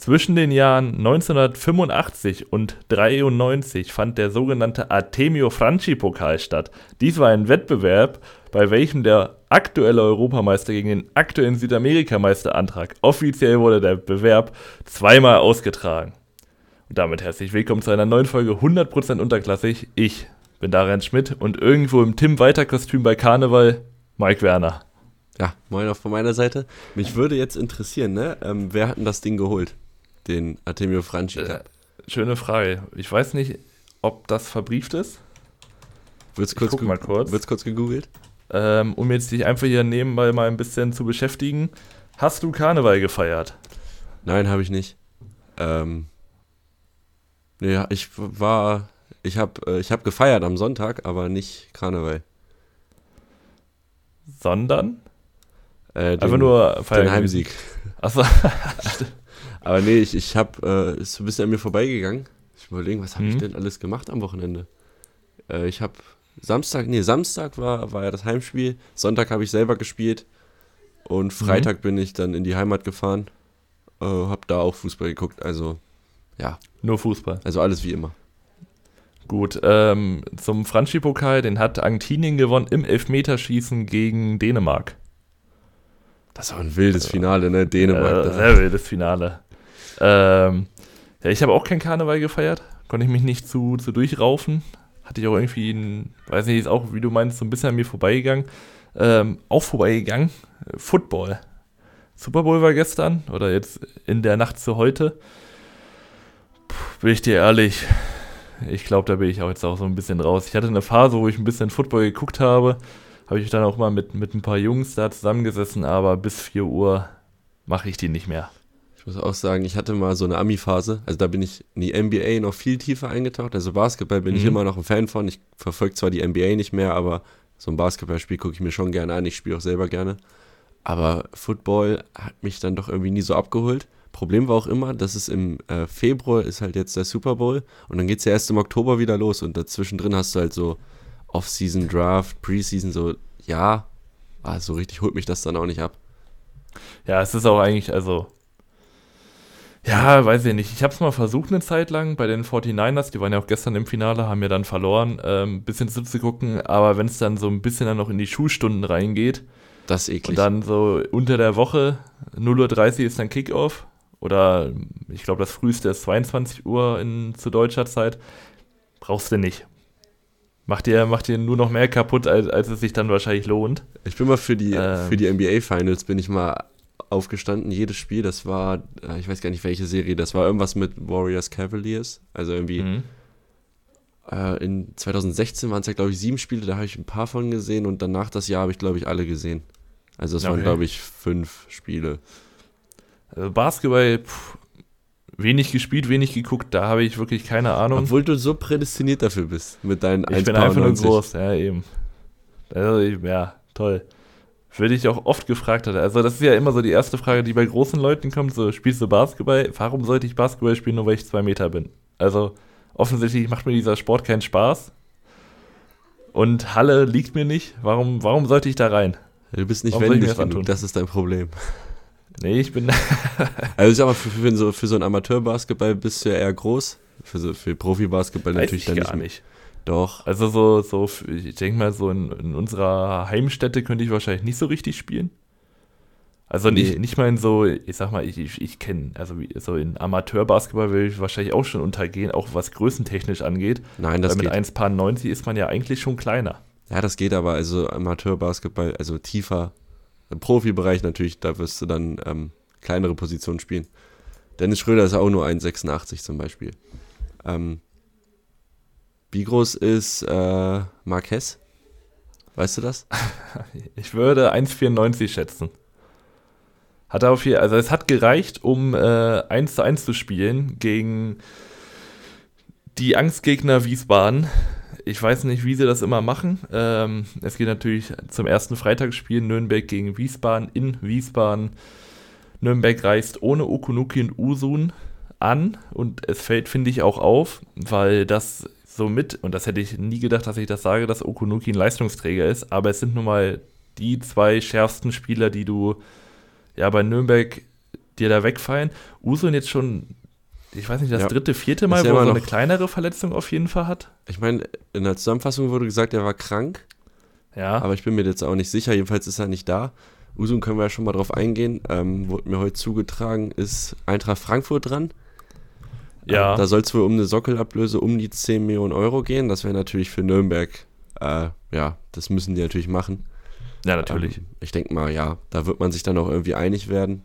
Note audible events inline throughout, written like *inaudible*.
Zwischen den Jahren 1985 und 93 fand der sogenannte Artemio Franchi Pokal statt. Dies war ein Wettbewerb, bei welchem der aktuelle Europameister gegen den aktuellen Südamerikameister antrat. Offiziell wurde der Bewerb zweimal ausgetragen. Und damit herzlich willkommen zu einer neuen Folge 100% unterklassig. Ich bin Darian Schmidt und irgendwo im Tim Weiter Kostüm bei Karneval Mike Werner. Ja, moin auch von meiner Seite. Mich würde jetzt interessieren, ne? Ähm, wer hat denn das Ding geholt? Den Artemio Franchi Cup. Äh, schöne Frage. Ich weiß nicht, ob das verbrieft ist. Wird's kurz, guck mal kurz. Wird's kurz gegoogelt? Ähm, um jetzt dich einfach hier nebenbei mal ein bisschen zu beschäftigen. Hast du Karneval gefeiert? Nein, habe ich nicht. Ähm, nee, ich war, ich habe äh, ich hab gefeiert am Sonntag, aber nicht Karneval. Sondern? Äh, den, Einfach nur feiern. Den Heimsieg. Achso. *laughs* aber nee, ich, ich habe, äh, ist so ein bisschen an mir vorbeigegangen. Ich überlege, was habe mhm. ich denn alles gemacht am Wochenende? Äh, ich habe Samstag, nee, Samstag war, war ja das Heimspiel. Sonntag habe ich selber gespielt. Und mhm. Freitag mhm. bin ich dann in die Heimat gefahren. Äh, hab da auch Fußball geguckt. Also, ja. Nur Fußball. Also alles wie immer. Gut, ähm, zum Franchi-Pokal, den hat Argentinien gewonnen im Elfmeterschießen gegen Dänemark. Das war ein wildes Finale, ne? Dänemark. Äh, sehr wildes Finale. Ähm, ja, ich habe auch kein Karneval gefeiert. Konnte ich mich nicht zu, zu durchraufen hatte ich auch irgendwie, ein, weiß nicht, ist auch, wie du meinst, so ein bisschen an mir vorbeigegangen. Ähm, auch vorbeigegangen. Football. Super Bowl war gestern oder jetzt in der Nacht zu heute. Puh, bin ich dir ehrlich, ich glaube, da bin ich auch jetzt auch so ein bisschen raus. Ich hatte eine Phase, wo ich ein bisschen Football geguckt habe. Habe ich dann auch mal mit, mit ein paar Jungs da zusammengesessen, aber bis 4 Uhr mache ich die nicht mehr. Ich muss auch sagen, ich hatte mal so eine Ami-Phase. Also da bin ich in die NBA noch viel tiefer eingetaucht. Also Basketball bin mhm. ich immer noch ein Fan von. Ich verfolge zwar die NBA nicht mehr, aber so ein Basketballspiel gucke ich mir schon gerne an. Ich spiele auch selber gerne. Aber Football hat mich dann doch irgendwie nie so abgeholt. Problem war auch immer, dass es im äh, Februar ist halt jetzt der Super Bowl und dann geht es ja erst im Oktober wieder los und dazwischen drin hast du halt so Off-Season Draft, Preseason, so, ja, ah, so richtig holt mich das dann auch nicht ab. Ja, es ist auch eigentlich, also ja, weiß ich nicht. Ich habe es mal versucht eine Zeit lang bei den 49ers, die waren ja auch gestern im Finale, haben ja dann verloren, ein ähm, bisschen zu gucken, aber wenn es dann so ein bisschen dann noch in die Schulstunden reingeht, das ist eklig. Und dann so unter der Woche, 0.30 Uhr ist dann Kickoff oder ich glaube das früheste ist 22 Uhr in, zu deutscher Zeit, brauchst du nicht. Macht dir, macht dir nur noch mehr kaputt, als, als es sich dann wahrscheinlich lohnt. Ich bin mal für die, ähm, für die NBA Finals, bin ich mal aufgestanden, jedes Spiel, das war, äh, ich weiß gar nicht welche Serie, das war irgendwas mit Warriors Cavaliers, also irgendwie mhm. äh, in 2016 waren es ja glaube ich sieben Spiele, da habe ich ein paar von gesehen und danach das Jahr habe ich glaube ich alle gesehen. Also es okay. waren glaube ich fünf Spiele. Also Basketball, pff, wenig gespielt, wenig geguckt, da habe ich wirklich keine Ahnung. Obwohl du so prädestiniert dafür bist mit deinen Ich bin einfach nur groß, ja eben. Also, ja, toll würde ich auch oft gefragt hatte. Also das ist ja immer so die erste Frage, die bei großen Leuten kommt, so spielst du Basketball? Warum sollte ich Basketball spielen, nur weil ich zwei Meter bin? Also offensichtlich macht mir dieser Sport keinen Spaß. Und Halle liegt mir nicht. Warum, warum sollte ich da rein? Du bist nicht warum wendig genug, das ist dein Problem. Nee, ich bin... *laughs* also ich sag mal, für, für, so, für so ein Amateurbasketball bist du ja eher groß. Für, so, für Profibasketball natürlich dann nicht. nicht. Doch. Also so, so ich denke mal, so in, in, unserer Heimstätte könnte ich wahrscheinlich nicht so richtig spielen. Also nee. nicht, nicht mal in so, ich sag mal, ich, ich, ich kenne, also so in Amateurbasketball will ich wahrscheinlich auch schon untergehen, auch was größentechnisch angeht. Nein, das Weil mit 1,90 ist man ja eigentlich schon kleiner. Ja, das geht aber, also Amateurbasketball, also tiefer, im Profibereich natürlich, da wirst du dann ähm, kleinere Positionen spielen. Dennis Schröder ist auch nur 1,86 zum Beispiel. Ähm, wie groß ist äh, Marquez? Weißt du das? *laughs* Ich würde 1,94 schätzen. Hat er auf hier, also es hat gereicht, um äh, 1 zu 1 zu spielen gegen die Angstgegner Wiesbaden. Ich weiß nicht, wie sie das immer machen. Ähm, es geht natürlich zum ersten Freitagsspiel Nürnberg gegen Wiesbaden in Wiesbaden. Nürnberg reist ohne Okunuki und Usun an und es fällt, finde ich, auch auf, weil das so mit, und das hätte ich nie gedacht, dass ich das sage, dass Okunuki ein Leistungsträger ist, aber es sind nun mal die zwei schärfsten Spieler, die du ja bei Nürnberg die da wegfallen. Usun jetzt schon, ich weiß nicht, das Ja. dritte, vierte Mal, wo er so eine kleinere Verletzung auf jeden Fall hat. Ich meine, in der Zusammenfassung wurde gesagt, er war krank, Ja, aber ich bin mir jetzt auch nicht sicher. Jedenfalls ist er nicht da. Usun können wir ja schon mal drauf eingehen. Ähm, wurde mir heute zugetragen, ist Eintracht Frankfurt dran. Ja. Ähm, da soll es wohl um eine Sockelablöse um die 10 Millionen Euro gehen. Das wäre natürlich für Nürnberg, äh, ja, das müssen die natürlich machen. ja, natürlich. Ähm, ich denke mal, ja, da wird man sich dann auch irgendwie einig werden.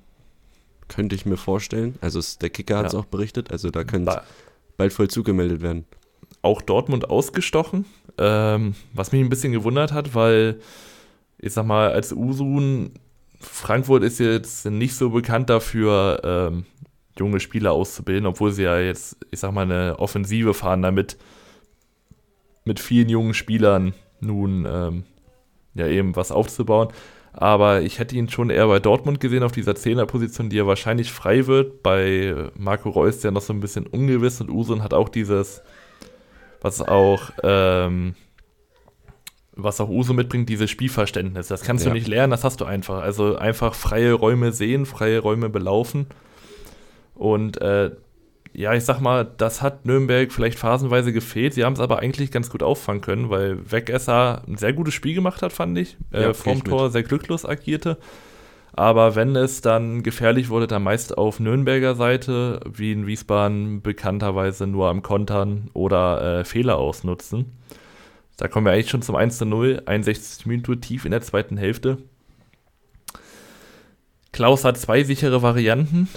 Könnte ich mir vorstellen. Also es, der Kicker hat es Ja. auch berichtet. Also da könnte Da, bald Vollzug gemeldet werden. auch Dortmund ausgestochen, ähm, was mich ein bisschen gewundert hat, weil ich sag mal, als Usun, Frankfurt ist jetzt nicht so bekannt dafür, ähm, junge Spieler auszubilden, obwohl sie ja jetzt, ich sag mal, eine Offensive fahren, damit mit vielen jungen Spielern nun ähm, ja eben was aufzubauen. Aber ich hätte ihn schon eher bei Dortmund gesehen, auf dieser Zehnerposition, die ja wahrscheinlich frei wird. Bei Marco Reus ist ja noch so ein bisschen ungewiss und Usun hat auch dieses, was auch, ähm, was auch Uso mitbringt, dieses Spielverständnis. Das kannst Ja. du nicht lernen, das hast du einfach. Also einfach freie Räume sehen, freie Räume belaufen. Und äh, ja, ich sag mal, das hat Nürnberg vielleicht phasenweise gefehlt. Sie haben es aber eigentlich ganz gut auffangen können, weil Wegesser ein sehr gutes Spiel gemacht hat, fand ich. Ja, Äh, geh vorm ich mit. Tor sehr glücklos agierte. Aber wenn es dann gefährlich wurde, dann meist auf Nürnberger Seite, wie in Wiesbaden bekannterweise nur am Kontern oder äh, Fehler ausnutzen. Da kommen wir eigentlich schon zum 1 zu 0, 61 Minuten tief in der zweiten Hälfte. Klaus hat zwei sichere Varianten.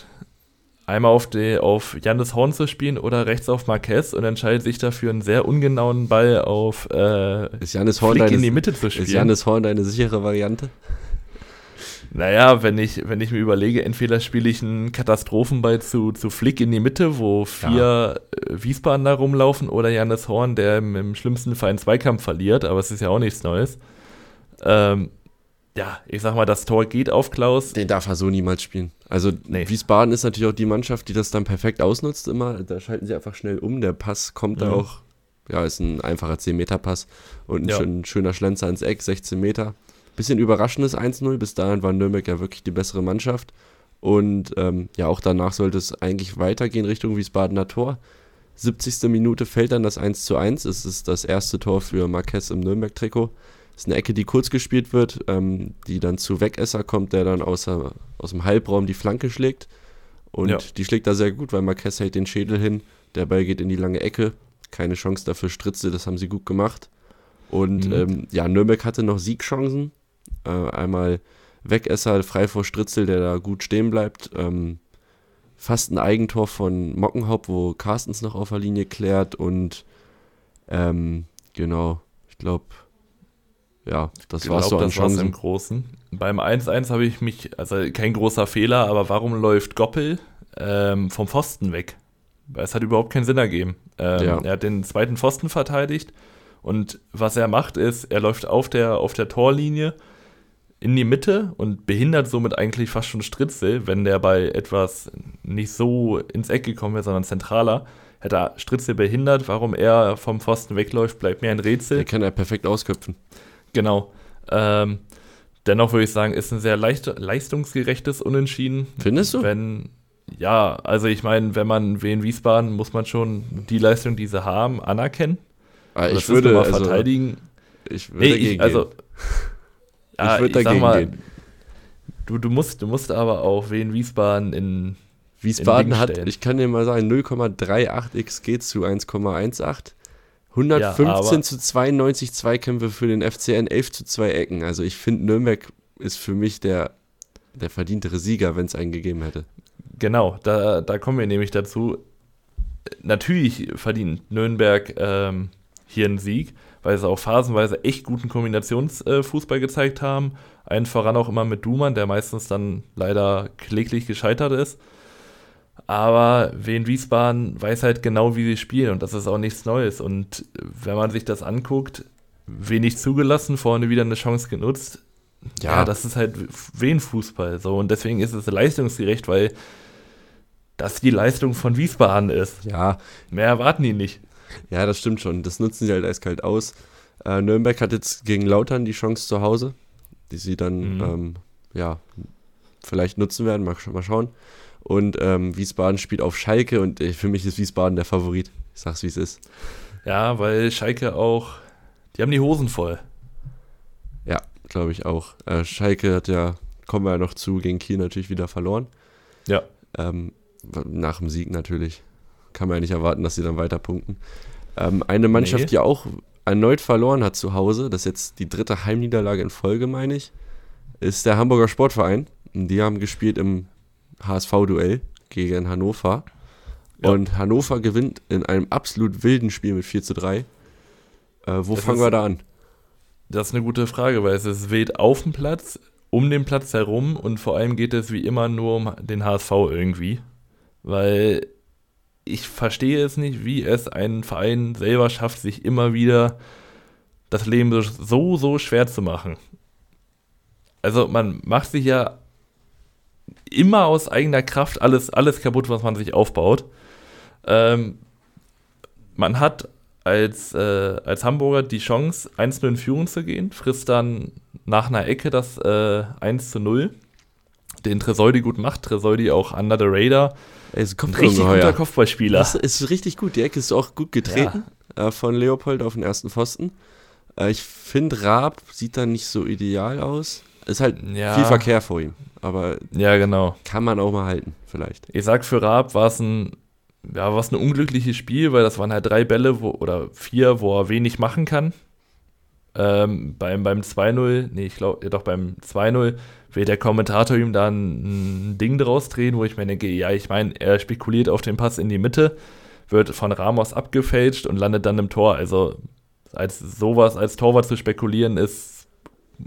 Einmal auf, die, auf Jannis Horn zu spielen oder rechts auf Marquez und entscheidet sich dafür, einen sehr ungenauen Ball auf äh, Ist Janis Horn, Flick in die deine, Mitte zu ist spielen. Janis Horn deine sichere Variante? Naja, wenn ich, wenn ich mir überlege, entweder spiele ich einen Katastrophenball zu, zu Flick in die Mitte, wo vier äh, Wiesbadener rumlaufen, oder Janis Horn, der im, im schlimmsten Fall einen Zweikampf verliert, aber es ist ja auch nichts Neues. Ähm, ja, ich sag mal, das Tor geht auf Klaus. Den darf er so niemals spielen. Also Nee. Wiesbaden ist natürlich auch die Mannschaft, die das dann perfekt ausnutzt immer. Da schalten sie einfach schnell um. Der Pass kommt da Mhm. auch, ja, ist ein einfacher 10-Meter-Pass und ein Ja. schön, schöner Schlenzer ans Eck, 16 Meter. Bisschen überraschendes 1-0. Bis dahin war Nürnberg ja wirklich die bessere Mannschaft. Und ähm, ja, auch danach sollte es eigentlich weitergehen Richtung Wiesbadener Tor. 70. Minute fällt dann das 1 zu 1. Es ist das erste Tor für Marquez im Nürnberg-Trikot. Ist eine Ecke, die kurz gespielt wird, ähm, die dann zu Wegesser kommt, der dann außer, aus dem Halbraum die Flanke schlägt. Und Ja. die schlägt da sehr gut, weil Marquez hält den Schädel hin. Der Ball geht in die lange Ecke. Keine Chance dafür Stritze, das haben sie gut gemacht. Und Mhm. ähm, ja, Nürnberg hatte noch Siegchancen. Äh, einmal Wegesser frei vor Stritzel, der da gut stehen bleibt. Ähm, fast ein Eigentor von Mockenhaupt, wo Carstens noch auf der Linie klärt. Und ähm, genau, ich glaube, ja, das war so an das war's im. Großen. Beim 1-1 habe ich mich, also kein großer Fehler, aber warum läuft Goppel ähm, vom Pfosten weg? Weil Es hat überhaupt keinen Sinn ergeben. Ähm, Ja. Er hat den zweiten Pfosten verteidigt und was er macht ist, er läuft auf der, auf der Torlinie in die Mitte und behindert somit eigentlich fast schon Stritzel, wenn der bei etwas nicht so ins Eck gekommen wäre, sondern zentraler. Hätte er Stritzel behindert, warum er vom Pfosten wegläuft, bleibt mir ein Rätsel. Den kann er perfekt ausköpfen. Genau. Ähm, dennoch würde ich sagen, ist ein sehr leicht, leistungsgerechtes Unentschieden. Findest du? Wenn, ja, also ich meine, wenn man Wien Wiesbaden, muss man schon die Leistung, die sie haben, anerkennen. Ah, ich würde mal also, verteidigen. ich würde Nee, dagegen ich, also, *laughs* ja, ich würde dagegen mal, gehen. Du, du, musst, du musst aber auch Wien Wiesbaden in. Wiesbaden hat, ich kann dir mal sagen, 0,38 XG zu 1,18. 115 Ja, zu 92 Zweikämpfe für den FCN, 11 zu 2 Ecken. Also ich finde, Nürnberg ist für mich der, der verdientere Sieger, wenn es einen gegeben hätte. Genau, da, da kommen wir nämlich dazu. Natürlich verdient Nürnberg ähm, hier einen Sieg, weil sie auch phasenweise echt guten Kombinationsfußball gezeigt haben. Einen voran auch immer mit Dumann, der meistens dann leider kläglich gescheitert ist. Aber Wien Wiesbaden weiß halt genau, wie sie spielen und das ist auch nichts Neues. Und wenn man sich das anguckt, wenig zugelassen, vorne wieder eine Chance genutzt. Ja, das ist halt Wien Fußball so und deswegen ist es leistungsgerecht, weil das die Leistung von Wiesbaden ist. ja, Mehr erwarten die nicht. ja, das stimmt schon. Das nutzen sie halt eiskalt aus. Äh, Nürnberg hat jetzt gegen Lautern die Chance zu Hause, die sie dann, Mhm. ähm, ja, vielleicht nutzen werden. Mal, mal schauen. Und ähm, Wiesbaden spielt auf Schalke und äh, für mich ist Wiesbaden der Favorit. Ich sag's, wie es ist. Ja, weil Schalke auch, die haben die Hosen voll. Ja, glaube ich auch. Äh, Schalke hat ja, kommen wir ja noch zu, gegen Kiel natürlich wieder verloren. Ja. Ähm, nach dem Sieg natürlich. Kann man ja nicht erwarten, dass sie dann weiter punkten. Ähm, eine Mannschaft, Nee. die auch erneut verloren hat zu Hause, das ist jetzt die dritte Heimniederlage in Folge, meine ich, ist der Hamburger Sportverein. Die haben gespielt im HSV-Duell gegen Hannover. Ja. Und Hannover gewinnt in einem absolut wilden Spiel mit 4 zu 3. Äh, wo Das fangen ist- wir da an? Das ist eine gute Frage, weil es ist wild auf dem Platz, um den Platz herum und vor allem geht es wie immer nur um den HSV irgendwie. Weil ich verstehe es nicht, wie es ein Verein selber schafft, sich immer wieder das Leben so, so schwer zu machen. Also man macht sich ja immer aus eigener Kraft alles, alles kaputt, was man sich aufbaut. Ähm, man hat als, äh, als Hamburger die Chance, 1-0 in Führung zu gehen, frisst dann nach einer Ecke das äh, 1 zu 0, den Tresoldi gut macht. Tresoldi auch under the radar. Es kommt Ein richtig ungeheuer. guter Kopfballspieler. Das ist richtig gut. Die Ecke ist auch gut getreten äh, von Leopold auf den ersten Pfosten. Äh, ich finde, Raab sieht da nicht so ideal aus. Ist halt Ja. viel Verkehr vor ihm. Aber Ja, genau. kann man auch mal halten, vielleicht. Ich sag, für Raab war es ein, ja, war's ein unglückliches Spiel, weil das waren halt drei Bälle wo, oder vier, wo er wenig machen kann. Ähm, beim, beim 2-0, nee, ich glaube, ja, doch beim 2-0 will der Kommentator ihm da ein, ein Ding draus drehen, wo ich mir denke, ja, ich meine, er spekuliert auf den Pass in die Mitte, wird von Ramos abgefälscht und landet dann im Tor. Also als sowas als Torwart zu spekulieren ist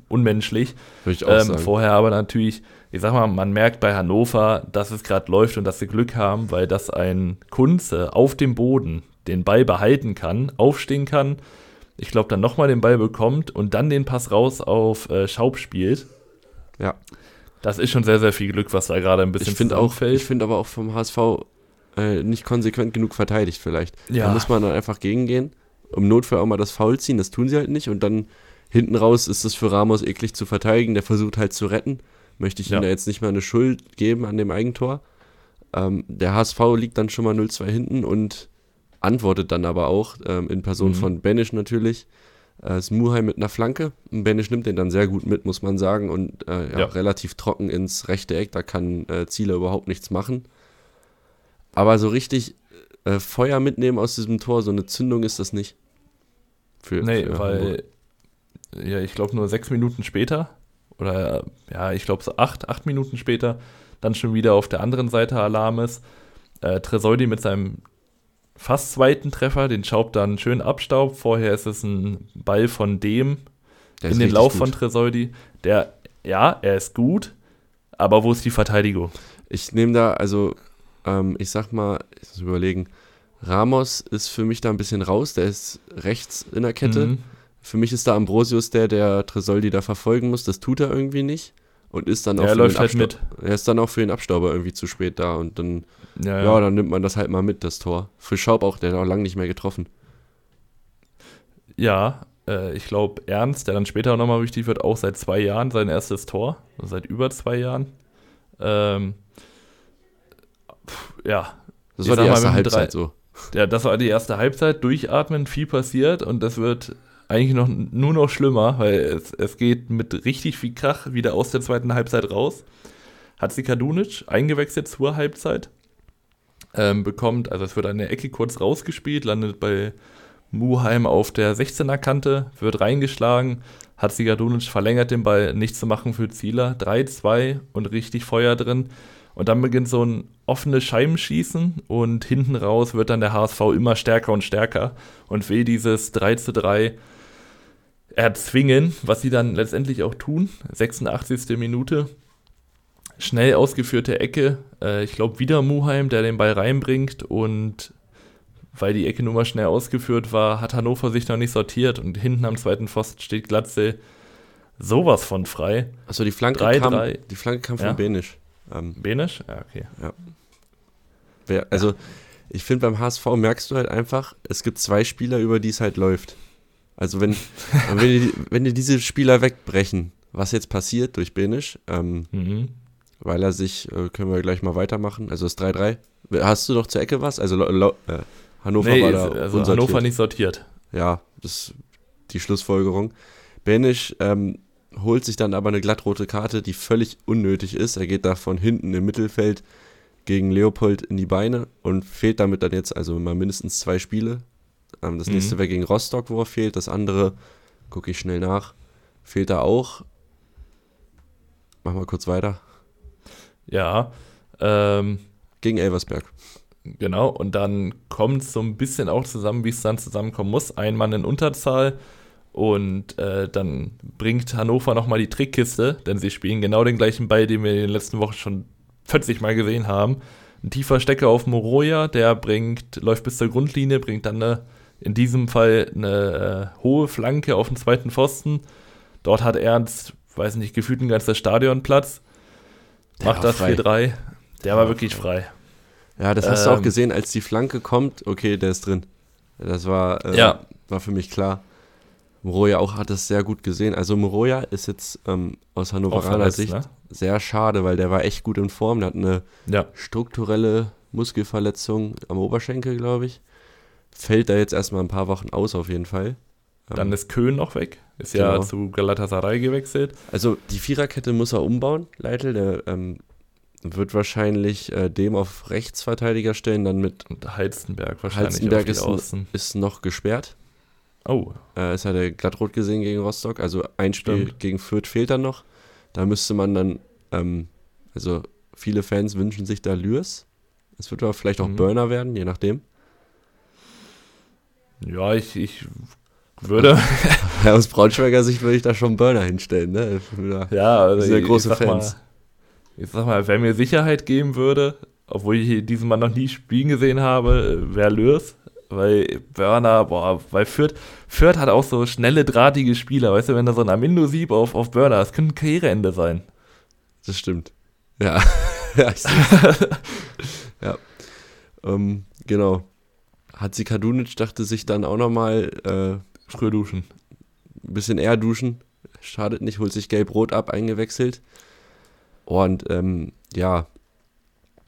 unmenschlich. Würde ich auch Ähm, sagen. vorher aber natürlich, ich sag mal, man merkt bei Hannover, dass es gerade läuft und dass sie Glück haben, weil das ein Kunze auf dem Boden den Ball behalten kann, aufstehen kann, ich glaube, dann nochmal den Ball bekommt und dann den Pass raus auf äh, Schaub spielt. Ja. Das ist schon sehr, sehr viel Glück, was da gerade ein bisschen Ich finde auch, zusammenfällt. ich finde aber auch vom HSV äh, nicht konsequent genug verteidigt vielleicht. Ja. Da muss man dann einfach gegengehen. Im Notfall auch mal das Foul ziehen, das tun sie halt nicht. Und dann hinten raus ist es für Ramos eklig zu verteidigen. Der versucht halt zu retten. Möchte ich Ja. ihm da jetzt nicht mal eine Schuld geben an dem Eigentor. Ähm, der HSV liegt dann schon mal 0-2 hinten und antwortet dann aber auch ähm, in Person Mhm. von Benisch natürlich. Äh, ist Muheim mit einer Flanke. Benisch nimmt den dann sehr gut mit, muss man sagen. Und äh, ja, Ja. relativ trocken ins rechte Eck. Da kann äh, Zieler überhaupt nichts machen. Aber so richtig äh, Feuer mitnehmen aus diesem Tor, so eine Zündung ist das nicht. Für, nee, für weil, ja, ich glaube nur sechs Minuten später, oder ja, ich glaube so acht, acht Minuten später, dann schon wieder auf der anderen Seite Alarm ist. Äh, Tresoldi mit seinem fast zweiten Treffer, den Schaub dann schön abstaubt. Vorher ist es ein Ball von dem Der in den Lauf gut. von Tresoldi. Der, ja, er ist gut, aber wo ist die Verteidigung? Ich nehme da, also, ähm, ich sag mal, ich muss überlegen, Ramos ist für mich da ein bisschen raus, der ist rechts in der Kette. Mhm. Für mich ist da Ambrosius der, der Tresoldi da verfolgen muss, das tut er irgendwie nicht. Und ist dann auch Er für den halt. Er ist dann auch für den Abstauber irgendwie zu spät da und dann, Ja, ja, ja. dann nimmt man das halt mal mit, das Tor. Für Schaub auch, der hat auch lange nicht mehr getroffen. Ja, äh, ich glaube, Ernst, der dann später nochmal wichtig wird, auch seit zwei Jahren sein erstes Tor. Also seit über zwei Jahren. Ähm, pf, ja, Das Ich war die mal, erste mit Halbzeit drei- so. ja, das war die erste Halbzeit. Durchatmen, viel passiert und das wird eigentlich noch, nur noch schlimmer, weil es, es geht mit richtig viel Krach wieder aus der zweiten Halbzeit raus. Hat sie Kadunic eingewechselt zur Halbzeit. Ähm, bekommt, also es wird eine Ecke kurz rausgespielt, landet bei Muheim auf der 16er Kante, wird reingeschlagen, hat sie Kadunic verlängert den Ball, nichts zu machen für Zieler, 3-2 und richtig Feuer drin. Und dann beginnt so ein offenes Scheibenschießen und hinten raus wird dann der HSV immer stärker und stärker und will dieses 3 zu 3 erzwingen, was sie dann letztendlich auch tun. 86. Minute. Schnell ausgeführte Ecke. Äh, ich glaube, wieder Muheim, der den Ball reinbringt und weil die Ecke nun mal schnell ausgeführt war, hat Hannover sich noch nicht sortiert und hinten am zweiten Pfosten steht Glatze sowas von frei. Achso, die Flanke 3-3. kam, die Flanke kam von Ja. Benisch. Ähm, Benisch? Ja, okay. wer, also, ich finde, beim HSV merkst du halt einfach, es gibt zwei Spieler, über die es halt läuft. Also, wenn, *laughs* wenn, die, wenn die diese Spieler wegbrechen, was jetzt passiert durch Benisch, ähm, Mhm. weil er sich, äh, können wir gleich mal weitermachen, also das 3-3. Hast du noch zur Ecke was? Also äh, Hannover nee, war da also. Hannover nicht sortiert. Ja, das ist die Schlussfolgerung. Benisch ähm, holt sich dann aber eine glattrote Karte, die völlig unnötig ist. Er geht da von hinten im Mittelfeld gegen Leopold in die Beine und fehlt damit dann jetzt also mal mindestens zwei Spiele. Ähm, das Mhm. nächste wäre gegen Rostock, wo er fehlt. Das andere, gucke ich schnell nach, fehlt da auch. Mach mal kurz weiter. Ja. Ähm, Gegen Elversberg. Genau, und dann kommt es so ein bisschen auch zusammen, wie es dann zusammenkommen muss. Ein Mann in Unterzahl und äh, dann bringt Hannover nochmal die Trickkiste, denn sie spielen genau den gleichen Ball, den wir in den letzten Wochen schon 40 Mal gesehen haben. Ein tiefer Stecker auf Moroja, der bringt, läuft bis zur Grundlinie, bringt dann eine, in diesem Fall eine äh, hohe Flanke auf den zweiten Pfosten. Dort hat Ernst, weiß nicht, gefühlt ein ganzer Stadionplatz. Der Macht das frei. 4-3. Der war wirklich frei. Ja, das hast du auch Ähm, gesehen, als die Flanke kommt. Okay, der ist drin. Das war, äh, Ja. war für mich klar. Moroja auch hat das sehr gut gesehen. Also Moroja ist jetzt ähm, aus Hannoveraner Sicht ne? sehr schade, weil der war echt gut in Form. Der hat eine Ja. strukturelle Muskelverletzung am Oberschenkel, glaube ich. Fällt da jetzt erstmal ein paar Wochen aus auf jeden Fall. Ähm, Dann ist Köhn noch weg. Ist ja Genau. zu Galatasaray gewechselt. Also die Viererkette muss er umbauen, Leitl. Der ähm, wird wahrscheinlich äh, dem auf Rechtsverteidiger stellen, dann mit Und Heizenberg wahrscheinlich die ist, Außen. ist noch gesperrt. Oh, Äh, es hat er glattrot gesehen gegen Rostock. Also ein Spiel Stimmt. gegen Fürth fehlt dann noch. Da müsste man dann, ähm, also viele Fans wünschen sich da Lürs. Es wird aber vielleicht auch Mhm. Burner werden, je nachdem. Ja, ich, ich würde. *laughs* Ja, aus Braunschweiger Sicht würde ich da schon Burner hinstellen. Ne? Ja. ja, also ja ich- große ich sag Fans. Mal, ich sag mal, wer mir Sicherheit geben würde, obwohl ich diesen Mann noch nie spielen gesehen habe, wäre Lürs. Weil Burner, boah, weil Fürth, Fürth hat auch so schnelle, drahtige Spieler. Weißt du, wenn da so ein Amino-Sieb auf, auf Burner, das könnte ein Karriereende sein. Das stimmt. Ja, *laughs* ja, ich *laughs* ja. Ähm, genau. Hatzi Kadunic dachte sich dann auch nochmal äh, Früh duschen. ein bisschen eher duschen. Schadet nicht, holt sich gelb-rot ab, eingewechselt. Und ähm, ja,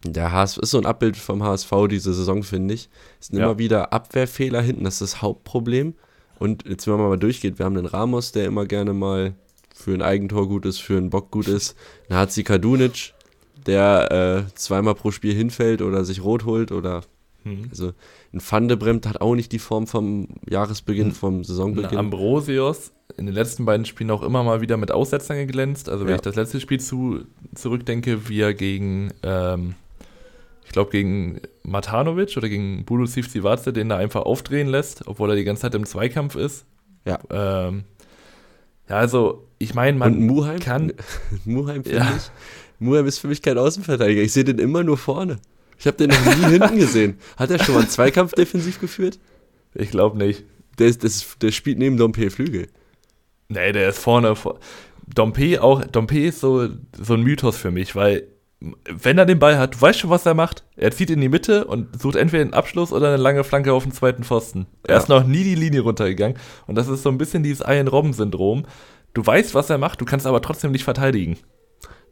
der HSV ist so ein Abbild vom HSV diese Saison, finde ich. Es sind Ja. immer wieder Abwehrfehler hinten, das ist das Hauptproblem. Und jetzt, wenn man mal durchgeht, wir haben einen Ramos, der immer gerne mal für ein Eigentor gut ist, für einen Bock gut ist. Dann hat sie Kadunic, der äh, zweimal pro Spiel hinfällt oder sich rot holt oder Hm. also ein Van de Bremt hat auch nicht die Form vom Jahresbeginn, Hm. vom Saisonbeginn. Ambrosius in den letzten beiden Spielen auch immer mal wieder mit Aussetzern geglänzt. Also wenn Ja. ich das letzte Spiel zu, zurückdenke, wie er gegen, ähm, ich glaube gegen Matanovic oder gegen Budu Sivcivace den da einfach aufdrehen lässt, obwohl er die ganze Zeit im Zweikampf ist. Ja. Ähm, ja, also ich meine, man Und Muheim? kann, *laughs* Muheim finde Ja. ich. Muheim ist für mich kein Außenverteidiger. Ich sehe den immer nur vorne. Ich habe den noch nie hinten gesehen. Hat er schon mal einen Zweikampf defensiv geführt? ich glaube nicht. Der, ist, das, der spielt neben Dompe Flügel. Nee, der ist vorne. vor- Dompe auch, Dompe ist so, so ein Mythos für mich, weil wenn er den Ball hat, du weißt schon, was er macht. Er zieht in die Mitte und sucht entweder einen Abschluss oder eine lange Flanke auf den zweiten Pfosten. Er Ja. ist noch nie die Linie runtergegangen. Und das ist so ein bisschen dieses Ian Robben-Syndrom. Du weißt, was er macht, du kannst aber trotzdem nicht verteidigen.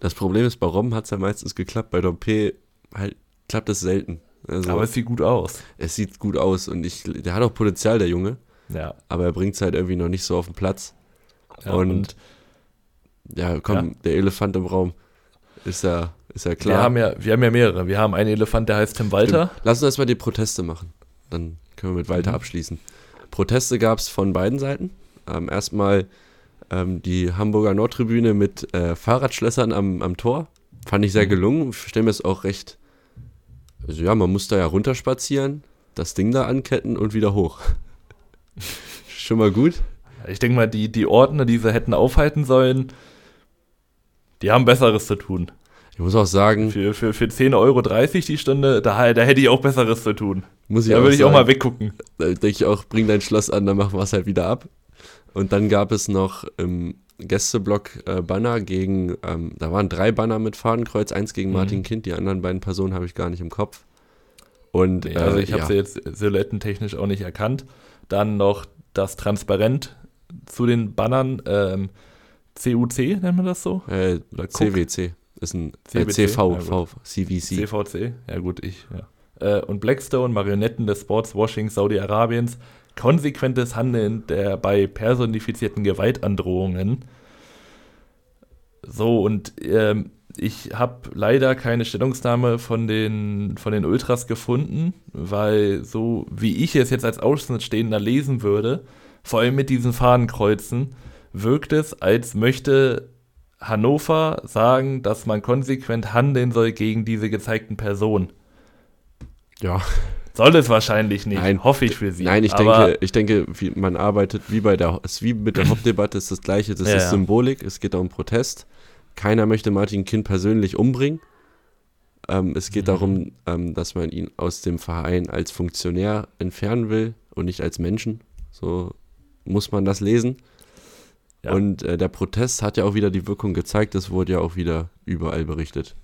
Das Problem ist, bei Robben hat es ja meistens geklappt, bei Dompe halt klappt es selten. Also Aber es sieht gut aus. es sieht gut aus und ich, der hat auch Potenzial, der Junge, Ja. aber er bringt es halt irgendwie noch nicht so auf den Platz. ja Und- Ja, komm, Ja. der Elefant im Raum ist ja, ist ja wir, klar. haben ja, wir haben ja mehrere. Wir haben einen Elefant, der heißt Tim Walter. Stimmt. Lass uns erstmal die Proteste machen. Dann können wir mit Walter Mhm. abschließen. Proteste gab es von beiden Seiten. Ähm, erstmal ähm, die Hamburger Nordtribüne mit äh, Fahrradschlössern am, am Tor. Fand ich sehr Mhm. gelungen. Ich stelle mir es auch recht. Also ja, man muss da ja runterspazieren, das Ding da anketten und wieder hoch. *laughs* Schon mal gut. Ich denke mal, die, die Ordner, die sie hätten aufhalten sollen, die haben Besseres zu tun. Ich muss auch sagen, Für, für, für 10,30 Euro die Stunde, da, da hätte ich auch Besseres zu tun. muss ich Da würde ich auch mal weggucken. Da denke ich auch, bring dein Schloss an, dann machen wir es halt wieder ab. Und dann gab es noch im Gästeblock äh, Banner gegen, ähm, da waren drei Banner mit Fadenkreuz, eins gegen Mhm. Martin Kind, die anderen beiden Personen habe ich gar nicht im Kopf. Und Nee, äh, also ich habe ja, sie jetzt silhouettentechnisch auch nicht erkannt. Dann noch das Transparent zu den Bannern. Ähm, CUC nennt man das so? äh, Oder Cook? CWC. ist ein äh, CV, ja, CVC. CVC, ja gut, ich, ja. Äh, und Blackstone, Marionetten des Sportswashing Saudi-Arabiens, konsequentes Handeln der bei personifizierten Gewaltandrohungen. So, und ähm, ich habe leider keine Stellungnahme von den, von den Ultras gefunden, weil so wie ich es jetzt als Außenstehender lesen würde, vor allem mit diesen Fahnenkreuzen, wirkt es, als möchte Hannover sagen, dass man konsequent handeln soll gegen diese gezeigten Personen. Ja. Soll es wahrscheinlich nicht, Nein, hoffe ich für sie. Nein, ich denke, ich denke, wie, man arbeitet wie bei der, wie mit der Hauptdebatte ist das gleiche, das ja, ist Symbolik, es geht um Protest. Keiner möchte Martin Kind persönlich umbringen. Ähm, es geht mhm. darum, ähm, dass man ihn aus dem Verein als Funktionär entfernen will und nicht als Menschen. So muss man das lesen. Ja. Und äh, der Protest hat ja auch wieder die Wirkung gezeigt, das wurde ja auch wieder überall berichtet.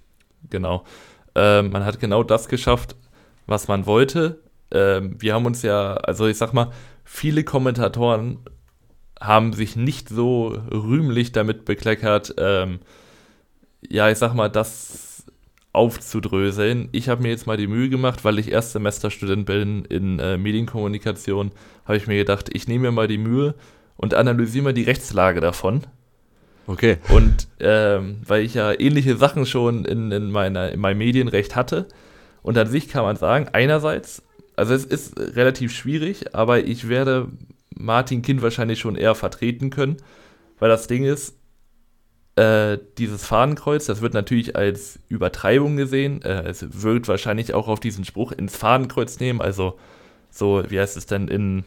Genau. Äh, man hat genau das geschafft, was man wollte. Äh, wir haben uns ja, also ich sag mal, viele Kommentatoren haben sich nicht so rühmlich damit bekleckert, ähm, ja, ich sag mal, das aufzudröseln. Ich habe mir jetzt mal die Mühe gemacht, weil ich Erstsemesterstudent bin in äh, Medienkommunikation, habe ich mir gedacht, ich nehme mir mal die Mühe und analysiere mal die Rechtslage davon. Okay. Und ähm, weil ich ja ähnliche Sachen schon in, in, meiner, in meinem Medienrecht hatte. Und an sich kann man sagen, einerseits, also es ist relativ schwierig, aber ich werde Martin Kind wahrscheinlich schon eher vertreten können, weil das Ding ist, äh, dieses Fahnenkreuz, das wird natürlich als Übertreibung gesehen. Äh, es wird wahrscheinlich auch auf diesen Spruch ins Fahnenkreuz nehmen, also so, wie heißt es denn, in,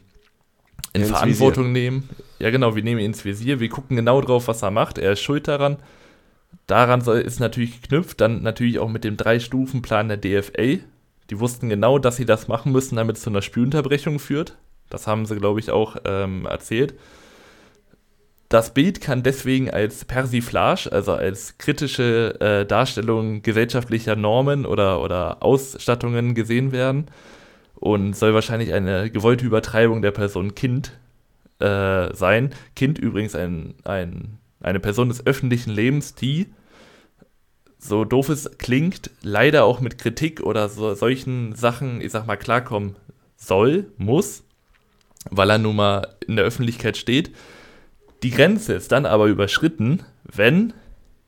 in ja, Verantwortung nehmen. Ja, genau, wir nehmen ihn ins Visier, wir gucken genau drauf, was er macht. Er ist schuld daran. Daran soll, ist natürlich geknüpft, dann natürlich auch mit dem Drei-Stufen-Plan der DFA. Die wussten genau, dass sie das machen müssen, damit es zu einer Spielunterbrechung führt. Das haben sie, glaube ich, auch ähm, erzählt. Das Bild kann deswegen als Persiflage, also als kritische äh, Darstellung gesellschaftlicher Normen oder, oder Ausstattungen gesehen werden und soll wahrscheinlich eine gewollte Übertreibung der Person Kind äh, sein. Kind übrigens ein, ein, eine Person des öffentlichen Lebens, die, so doof es klingt, leider auch mit Kritik oder so, solchen Sachen, ich sag mal, klarkommen soll, muss, weil er nun mal in der Öffentlichkeit steht die Grenze ist dann aber überschritten, wenn,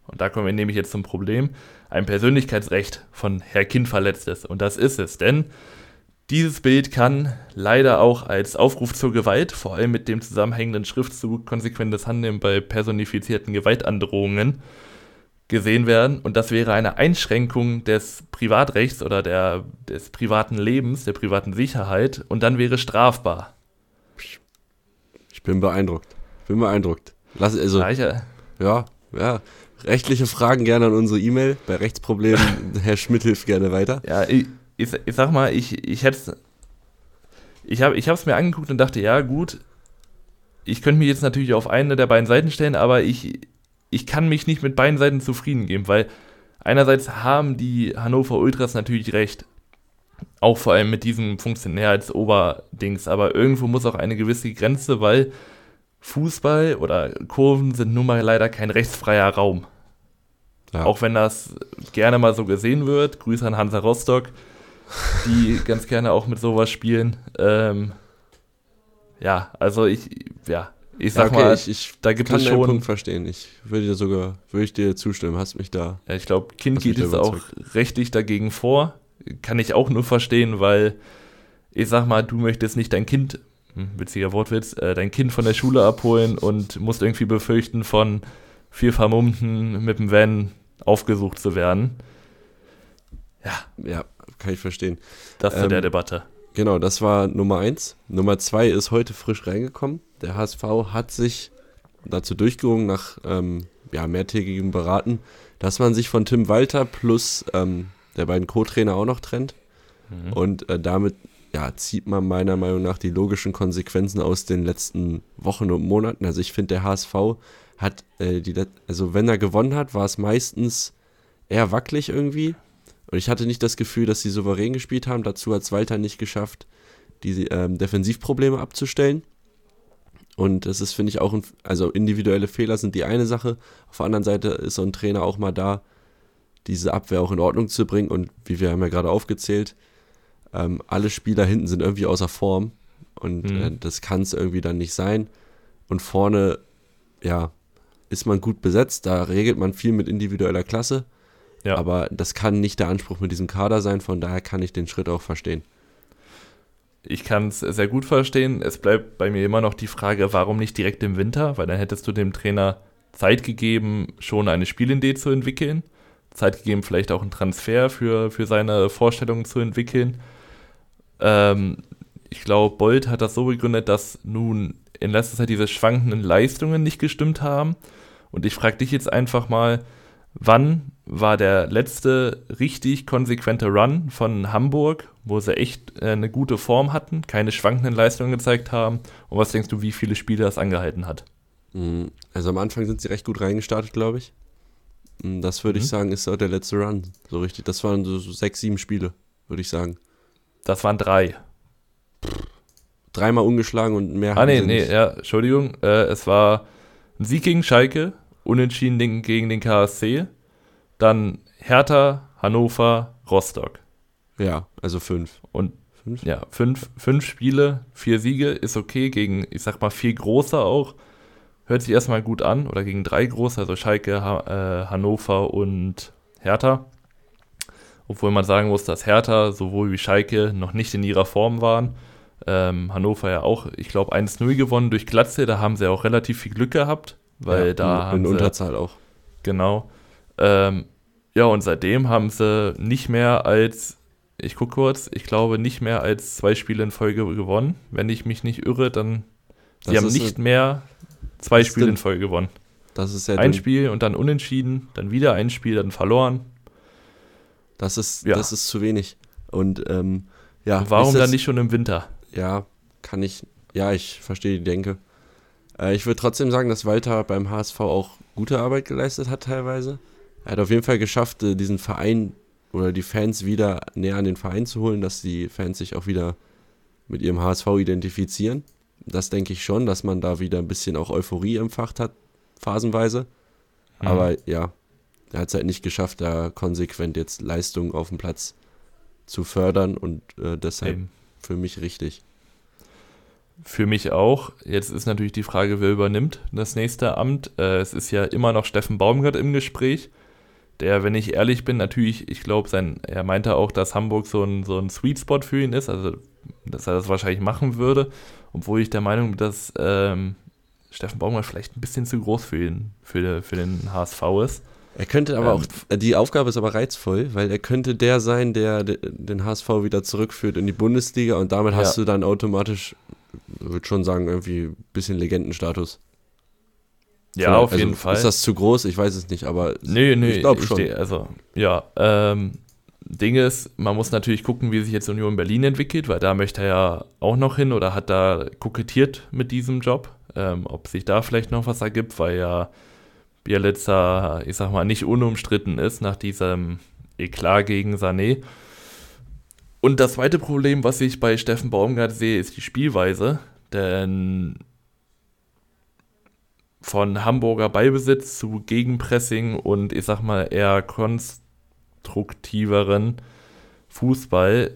und da kommen wir nämlich jetzt zum Problem, ein Persönlichkeitsrecht von Herr Kind verletzt ist. Und das ist es, denn dieses Bild kann leider auch als Aufruf zur Gewalt, vor allem mit dem zusammenhängenden Schriftzug konsequentes Handeln bei personifizierten Gewaltandrohungen, gesehen werden. Und das wäre eine Einschränkung des Privatrechts oder der, des privaten Lebens, der privaten Sicherheit und dann wäre strafbar. Ich bin beeindruckt. Bin beeindruckt. Lass, also, Reicher. Ja, ja. Rechtliche Fragen gerne an unsere E-Mail. Bei Rechtsproblemen, *laughs* Herr Schmidt hilft gerne weiter. Ja, ich, ich, ich sag mal, ich, ich hätte ich habe es mir angeguckt und dachte, ja, gut, ich könnte mich jetzt natürlich auf eine der beiden Seiten stellen, aber ich, ich kann mich nicht mit beiden Seiten zufrieden geben, weil einerseits haben die Hannover Ultras natürlich recht. Auch vor allem mit diesem Funktionärheitsoberdings, aber irgendwo muss auch eine gewisse Grenze, weil Fußball oder Kurven sind nun mal leider kein rechtsfreier Raum. Ja. Auch wenn das gerne mal so gesehen wird. Grüße an Hansa Rostock, die ganz gerne auch mit sowas spielen. Ähm, ja, also ich, ja, ich sag okay, mal, ich, ich da gibt es schon. Den Punkt verstehen. Ich würde dir sogar, würde ich dir zustimmen. Hast mich da. Ja, ich glaube, Kind geht jetzt auch rechtlich dagegen vor. Kann ich auch nur verstehen, weil ich sag mal, du möchtest nicht dein Kind hm, witziger Wortwitz, äh, dein Kind von der Schule abholen und musst irgendwie befürchten, von vier Vermummten mit dem Van aufgesucht zu werden. Ja. Ja, kann ich verstehen. Das zu ähm, der Debatte. Genau, das war Nummer eins. Nummer zwei ist heute frisch reingekommen. Der HSV hat sich dazu durchgerungen, nach ähm, ja, mehrtägigem Beraten, dass man sich von Tim Walter plus ähm, der beiden Co-Trainer auch noch trennt. Mhm. Und äh, damit ja, zieht man meiner Meinung nach die logischen Konsequenzen aus den letzten Wochen und Monaten. Also ich finde, der HSV hat äh, die, also wenn er gewonnen hat, war es meistens eher wackelig irgendwie. Und ich hatte nicht das Gefühl, dass sie souverän gespielt haben. Dazu hat es Walter nicht geschafft, die ähm, Defensivprobleme abzustellen. Und das ist, finde ich, auch, ein, also individuelle Fehler sind die eine Sache. Auf der anderen Seite ist so ein Trainer auch mal da, diese Abwehr auch in Ordnung zu bringen. Und wie wir haben ja gerade aufgezählt, ähm, alle Spieler hinten sind irgendwie außer Form. Und mhm. äh, das kann es irgendwie dann nicht sein. Und vorne, ja, ist man gut besetzt. Da regelt man viel mit individueller Klasse. Ja. Aber das kann nicht der Anspruch mit diesem Kader sein. Von daher kann ich den Schritt auch verstehen. Ich kann es sehr gut verstehen. Es bleibt bei mir immer noch die Frage, warum nicht direkt im Winter? Weil dann hättest du dem Trainer Zeit gegeben, schon eine Spielidee zu entwickeln. Zeit gegeben, vielleicht auch einen Transfer für, für seine Vorstellungen zu entwickeln. Ähm, ich glaube, Bolt hat das so begründet, dass nun in letzter Zeit diese schwankenden Leistungen nicht gestimmt haben. Und ich frage dich jetzt einfach mal, wann war der letzte richtig konsequente Run von Hamburg, wo sie echt äh, eine gute Form hatten, keine schwankenden Leistungen gezeigt haben? Und was denkst du, wie viele Spiele das angehalten hat? Mm, also am Anfang sind sie recht gut reingestartet, glaube ich. Mm, das würde mhm. ich sagen, ist auch der letzte Run. So richtig. Das waren so sechs, sieben Spiele, würde ich sagen. Das waren drei. Dreimal ungeschlagen und mehr. Ah, nee, nee, nicht. ja, Entschuldigung. Äh, es war ein Sieg gegen Schalke, unentschieden gegen den KSC, dann Hertha, Hannover, Rostock. Ja, also fünf. Und fünf? Ja, fünf, fünf Spiele, vier Siege ist okay gegen, ich sag mal, vier große auch. Hört sich erstmal gut an. Oder gegen drei große, also Schalke, ha äh, Hannover und Hertha. Obwohl man sagen muss, dass Hertha sowohl wie Schalke noch nicht in ihrer Form waren. Ähm, Hannover ja auch, ich glaube, 1-0 gewonnen durch Glatze. Da haben sie auch relativ viel Glück gehabt, weil ja, da in, haben in Unterzahl auch. Genau. Ähm, ja, und seitdem haben sie nicht mehr als, ich gucke kurz, ich glaube nicht mehr als zwei Spiele in Folge gewonnen. Wenn ich mich nicht irre, dann, sie haben nicht mehr zwei Spiele in Folge gewonnen. Das ist ja ein Spiel und dann unentschieden, dann wieder ein Spiel, dann verloren. Das ist, ja. das ist zu wenig. Und ähm, ja. Und warum dann nicht schon im Winter? Ja, kann ich. Ja, ich verstehe die Denke. Äh, ich würde trotzdem sagen, dass Walter beim HSV auch gute Arbeit geleistet hat, teilweise. Er hat auf jeden Fall geschafft, äh, diesen Verein oder die Fans wieder näher an den Verein zu holen, dass die Fans sich auch wieder mit ihrem HSV identifizieren. Das denke ich schon, dass man da wieder ein bisschen auch Euphorie empfacht hat, phasenweise. Mhm. Aber ja, er hat es halt nicht geschafft, da konsequent jetzt Leistungen auf dem Platz zu fördern und äh, deshalb Eben. für mich richtig. Für mich auch. Jetzt ist natürlich die Frage, wer übernimmt das nächste Amt. Äh, es ist ja immer noch Steffen Baumgart im Gespräch, der, wenn ich ehrlich bin, natürlich, ich glaube, er meinte auch, dass Hamburg so ein, so ein Sweet Spot für ihn ist, also dass er das wahrscheinlich machen würde, obwohl ich der Meinung bin, dass ähm, Steffen Baumgart vielleicht ein bisschen zu groß für ihn, für, für den HSV ist. Er könnte aber ähm, auch, die Aufgabe ist aber reizvoll, weil er könnte der sein, der den HSV wieder zurückführt in die Bundesliga und damit ja. hast du dann automatisch, würde schon sagen, irgendwie ein bisschen Legendenstatus. Ja, Vielleicht, auf also jeden Fall. Ist das zu groß? Ich weiß es nicht, aber nee, nee, ich glaube schon. Ich, also, ja, ähm, Ding ist, man muss natürlich gucken, wie sich jetzt Union Berlin entwickelt, weil da möchte er ja auch noch hin oder hat da kokettiert mit diesem Job. Ähm, ob sich da vielleicht noch was ergibt, weil ja Bielitzer, ich sag mal, nicht unumstritten ist nach diesem Eklat gegen Sané. Und das zweite Problem, was ich bei Steffen Baumgart sehe, ist die Spielweise. Denn von Hamburger Ballbesitz zu Gegenpressing und ich sag mal eher konstruktiveren Fußball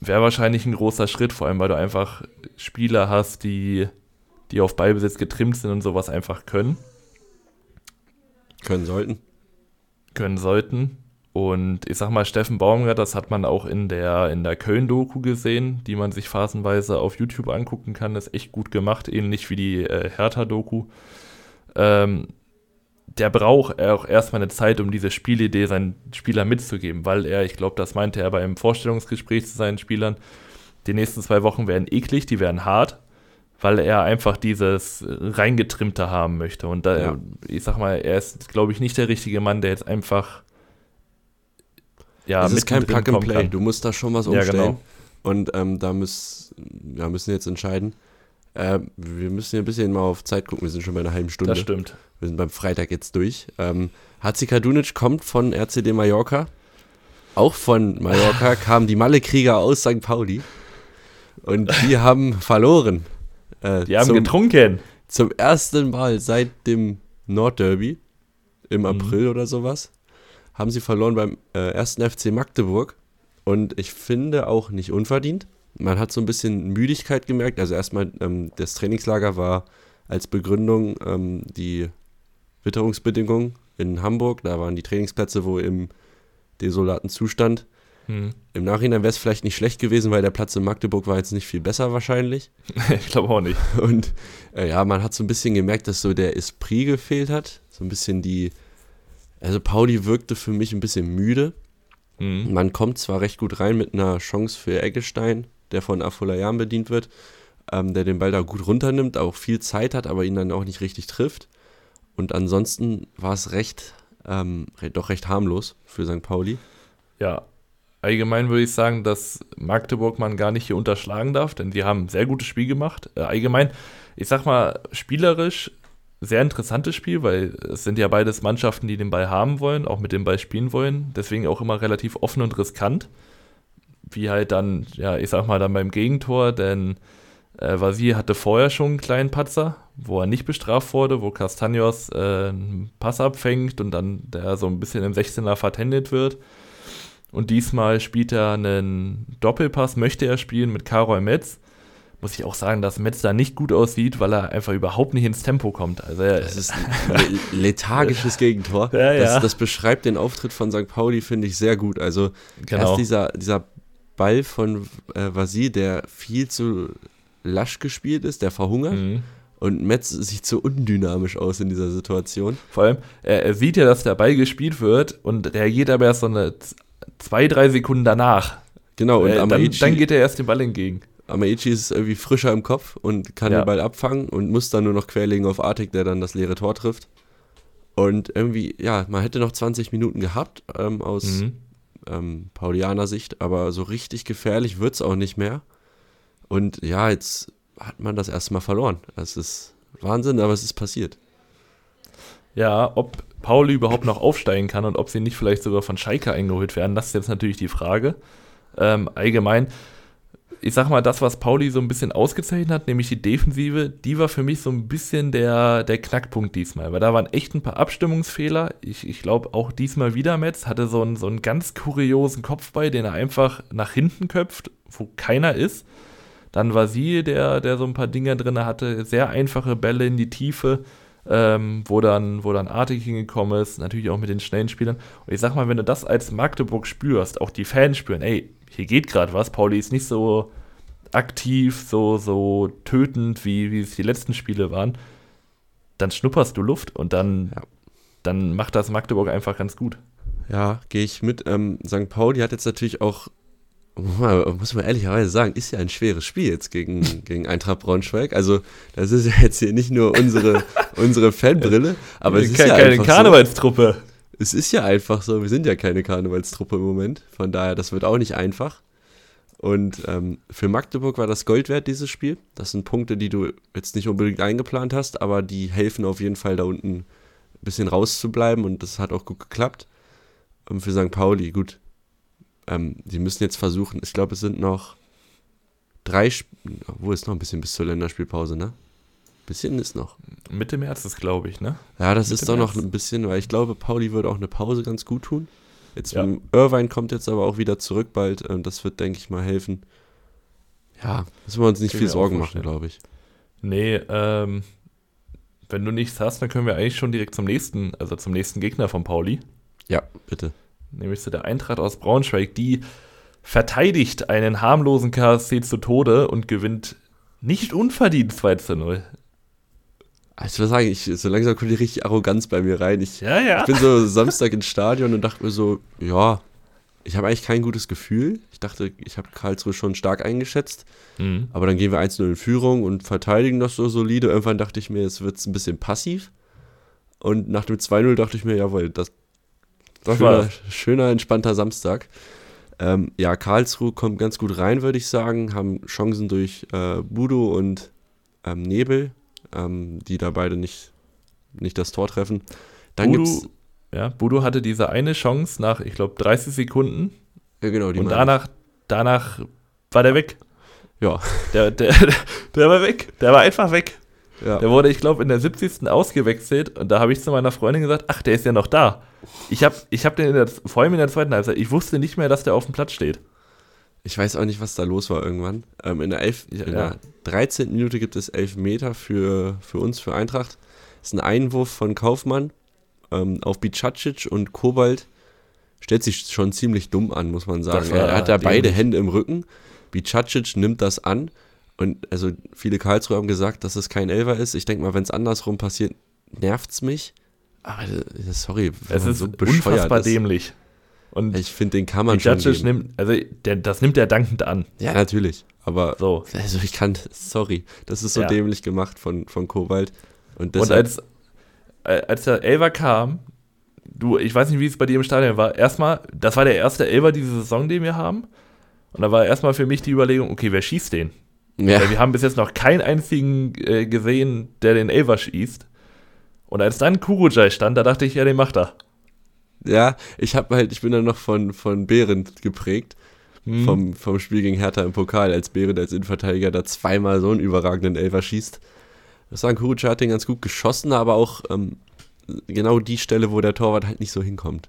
wäre wahrscheinlich ein großer Schritt, vor allem weil du einfach Spieler hast, die, die auf Ballbesitz getrimmt sind und sowas einfach können. Können sollten. Können sollten. Und ich sag mal, Steffen Baumgart, das hat man auch in der, in der Köln-Doku gesehen, die man sich phasenweise auf YouTube angucken kann. Ist echt gut gemacht, ähnlich wie die äh, Hertha-Doku. Ähm, der braucht auch erstmal eine Zeit, um diese Spielidee seinen Spielern mitzugeben, weil er, ich glaube, das meinte er beim Vorstellungsgespräch zu seinen Spielern, die nächsten zwei Wochen werden eklig, die werden hart weil er einfach dieses reingetrimmte haben möchte. Und da, ja. ich sag mal, er ist, glaube ich, nicht der richtige Mann, der jetzt einfach ja, es ist kein Plug and Play. Kann. Du musst da schon was umstellen. Ja, genau. Und ähm, da müssen, ja, müssen wir jetzt entscheiden. Äh, wir müssen hier ein bisschen mal auf Zeit gucken. Wir sind schon bei einer halben Stunde. Das stimmt. Wir sind beim Freitag jetzt durch. Ähm, Hatzi Dunic kommt von RCD Mallorca. Auch von Mallorca *laughs* kamen die Malle-Krieger aus St. Pauli. Und die *laughs* haben verloren. Äh, die haben zum, getrunken. Zum ersten Mal seit dem Nordderby im mhm. April mhm. oder sowas haben sie verloren beim äh, ersten FC Magdeburg. Und ich finde auch nicht unverdient. Man hat so ein bisschen Müdigkeit gemerkt. Also erstmal, ähm, das Trainingslager war als Begründung ähm, die Witterungsbedingungen in Hamburg. Da waren die Trainingsplätze wohl im desolaten Zustand. Hm. Im Nachhinein wäre es vielleicht nicht schlecht gewesen, weil der Platz in Magdeburg war jetzt nicht viel besser wahrscheinlich. *laughs* ich glaube auch nicht. Und äh, ja, man hat so ein bisschen gemerkt, dass so der Esprit gefehlt hat. So ein bisschen die. Also Pauli wirkte für mich ein bisschen müde. Mhm. Man kommt zwar recht gut rein mit einer Chance für Eggestein, der von Afolayan bedient wird, ähm, der den Ball da gut runternimmt, auch viel Zeit hat, aber ihn dann auch nicht richtig trifft. Und ansonsten war es recht, ähm, doch recht harmlos für St. Pauli. Ja, allgemein würde ich sagen, dass Magdeburg man gar nicht hier unterschlagen darf, denn sie haben ein sehr gutes Spiel gemacht. Äh, allgemein, ich sag mal, spielerisch sehr interessantes Spiel, weil es sind ja beides Mannschaften, die den Ball haben wollen, auch mit dem Ball spielen wollen. Deswegen auch immer relativ offen und riskant. Wie halt dann, ja, ich sag mal, dann beim Gegentor, denn äh, Vasir hatte vorher schon einen kleinen Patzer, wo er nicht bestraft wurde, wo Castaños äh, einen Pass abfängt und dann der so ein bisschen im 16er vertendet wird. Und diesmal spielt er einen Doppelpass, möchte er spielen mit Karol Metz muss ich auch sagen, dass Metz da nicht gut aussieht, weil er einfach überhaupt nicht ins Tempo kommt. Also das ist ein lethargisches Gegentor. Ja, ja. Das, das, beschreibt den Auftritt von St. Pauli, finde ich, sehr gut. Also genau. erst dieser, dieser Ball von äh, Vasi, der viel zu lasch gespielt ist, der verhungert. Mhm. Und Metz sieht so undynamisch aus in dieser Situation. Vor allem, er, er sieht ja, dass der Ball gespielt wird und reagiert aber erst so eine zwei, drei Sekunden danach. Genau, und äh, dann, dann geht er erst dem Ball entgegen. Amaichi ist irgendwie frischer im Kopf und kann ja. den Ball abfangen und muss dann nur noch querlegen auf Artig, der dann das leere Tor trifft. Und irgendwie, ja, man hätte noch 20 Minuten gehabt ähm, aus mhm. ähm, Paulianer Sicht, aber so richtig gefährlich wird es auch nicht mehr. Und ja, jetzt hat man das erstmal verloren. Das ist Wahnsinn, aber es ist passiert. Ja, ob Pauli überhaupt noch aufsteigen kann und ob sie nicht vielleicht sogar von Schalke eingeholt werden, das ist jetzt natürlich die Frage. Ähm, allgemein ich sag mal, das, was Pauli so ein bisschen ausgezeichnet hat, nämlich die Defensive, die war für mich so ein bisschen der, der Knackpunkt diesmal, weil da waren echt ein paar Abstimmungsfehler. Ich, ich glaube, auch diesmal wieder Metz hatte so einen, so einen ganz kuriosen Kopfball, den er einfach nach hinten köpft, wo keiner ist. Dann war sie, der, der so ein paar Dinger drin hatte, sehr einfache Bälle in die Tiefe, ähm, wo, dann, wo dann Artig hingekommen ist, natürlich auch mit den schnellen Spielern. Und ich sag mal, wenn du das als Magdeburg spürst, auch die Fans spüren, ey, hier geht gerade was. Pauli ist nicht so aktiv, so, so tötend, wie, wie es die letzten Spiele waren. Dann schnupperst du Luft und dann, ja. dann macht das Magdeburg einfach ganz gut. Ja, gehe ich mit. Ähm, St. Pauli hat jetzt natürlich auch, *laughs* muss man ehrlicherweise sagen, ist ja ein schweres Spiel jetzt gegen, *laughs* gegen Eintracht Braunschweig. Also, das ist ja jetzt hier nicht nur unsere, *laughs* unsere Fanbrille, aber es ist keine, ja keine Karnevalstruppe. So, es ist ja einfach so, wir sind ja keine Karnevalstruppe im Moment. Von daher, das wird auch nicht einfach. Und ähm, für Magdeburg war das Gold wert, dieses Spiel. Das sind Punkte, die du jetzt nicht unbedingt eingeplant hast, aber die helfen auf jeden Fall da unten ein bisschen rauszubleiben und das hat auch gut geklappt. Und für St. Pauli, gut. Ähm, die müssen jetzt versuchen, ich glaube, es sind noch drei, Sp wo ist noch ein bisschen bis zur Länderspielpause, ne? Bisschen ist noch. Mitte März ist, glaube ich, ne? Ja, das Mitte ist doch März. noch ein bisschen, weil ich glaube, Pauli würde auch eine Pause ganz gut tun. Jetzt ja. Irvine kommt jetzt aber auch wieder zurück bald. Ähm, das wird, denke ich mal, helfen. Ja, müssen wir uns nicht viel Sorgen machen, glaube ich. Nee, ähm, wenn du nichts hast, dann können wir eigentlich schon direkt zum nächsten, also zum nächsten Gegner von Pauli. Ja, bitte. Nämlich zu der Eintracht aus Braunschweig, die verteidigt einen harmlosen KSC zu Tode und gewinnt nicht unverdient 2 zu 0. Ich würde sagen, ich, so langsam kommt die richtig Arroganz bei mir rein. Ich, ja, ja. ich bin so Samstag ins Stadion und dachte mir so, ja, ich habe eigentlich kein gutes Gefühl. Ich dachte, ich habe Karlsruhe schon stark eingeschätzt. Mhm. Aber dann gehen wir 1-0 in Führung und verteidigen das so solide. Irgendwann dachte ich mir, es wird ein bisschen passiv. Und nach dem 2-0 dachte ich mir, jawohl, das, das schöner, schöner, entspannter Samstag. Ähm, ja, Karlsruhe kommt ganz gut rein, würde ich sagen. Haben Chancen durch äh, Budo und ähm, Nebel ähm, die da beide nicht, nicht das Tor treffen. Dann Budu, gibt's, ja, Budo hatte diese eine Chance nach, ich glaube, 30 Sekunden. Ja, genau. und danach, danach war der weg. Ja. Der, der, *laughs* der war weg. Der war einfach weg. Ja. Der wurde, ich glaube, in der 70. ausgewechselt und da habe ich zu meiner Freundin gesagt, ach, der ist ja noch da. Ich habe ich hab den in der, vor allem in der zweiten Halbzeit, ich wusste nicht mehr, dass der auf dem Platz steht. Ich weiß auch nicht, was da los war irgendwann. Ähm, in, der elf, in der 13. Minute gibt es elf Meter für, für uns, für Eintracht. Das ist ein Einwurf von Kaufmann ähm, auf Bicacic und Kobalt stellt sich schon ziemlich dumm an, muss man sagen. Er hat da beide Hände im Rücken. Bicacic nimmt das an und also viele Karlsruhe haben gesagt, dass es kein Elfer ist. Ich denke mal, wenn es andersrum passiert, nervt es mich. Aber sorry, es ist so unfassbar ist. dämlich. Und ich finde, den kann man schon geben. nimmt, also der, das nimmt er dankend an. Ja, natürlich. Aber so. also ich kann, sorry, das ist so ja. dämlich gemacht von, von Kowald. Und, und als, äh, als der Elver kam, du, ich weiß nicht, wie es bei dir im Stadion war. Erstmal, das war der erste Elver diese Saison, den wir haben. Und da war erstmal für mich die Überlegung, okay, wer schießt den? Ja. Weil wir haben bis jetzt noch keinen einzigen äh, gesehen, der den Elver schießt. Und als dann Kurujai stand, da dachte ich, ja, den macht er. Ja, ich habe halt, ich bin dann noch von, von Behrendt geprägt. Hm. Vom, vom Spiel gegen Hertha im Pokal, als Behrendt als Innenverteidiger da zweimal so einen überragenden Elfer schießt. Das sagen, Kuruc hat den ganz gut geschossen, aber auch ähm, genau die Stelle, wo der Torwart halt nicht so hinkommt.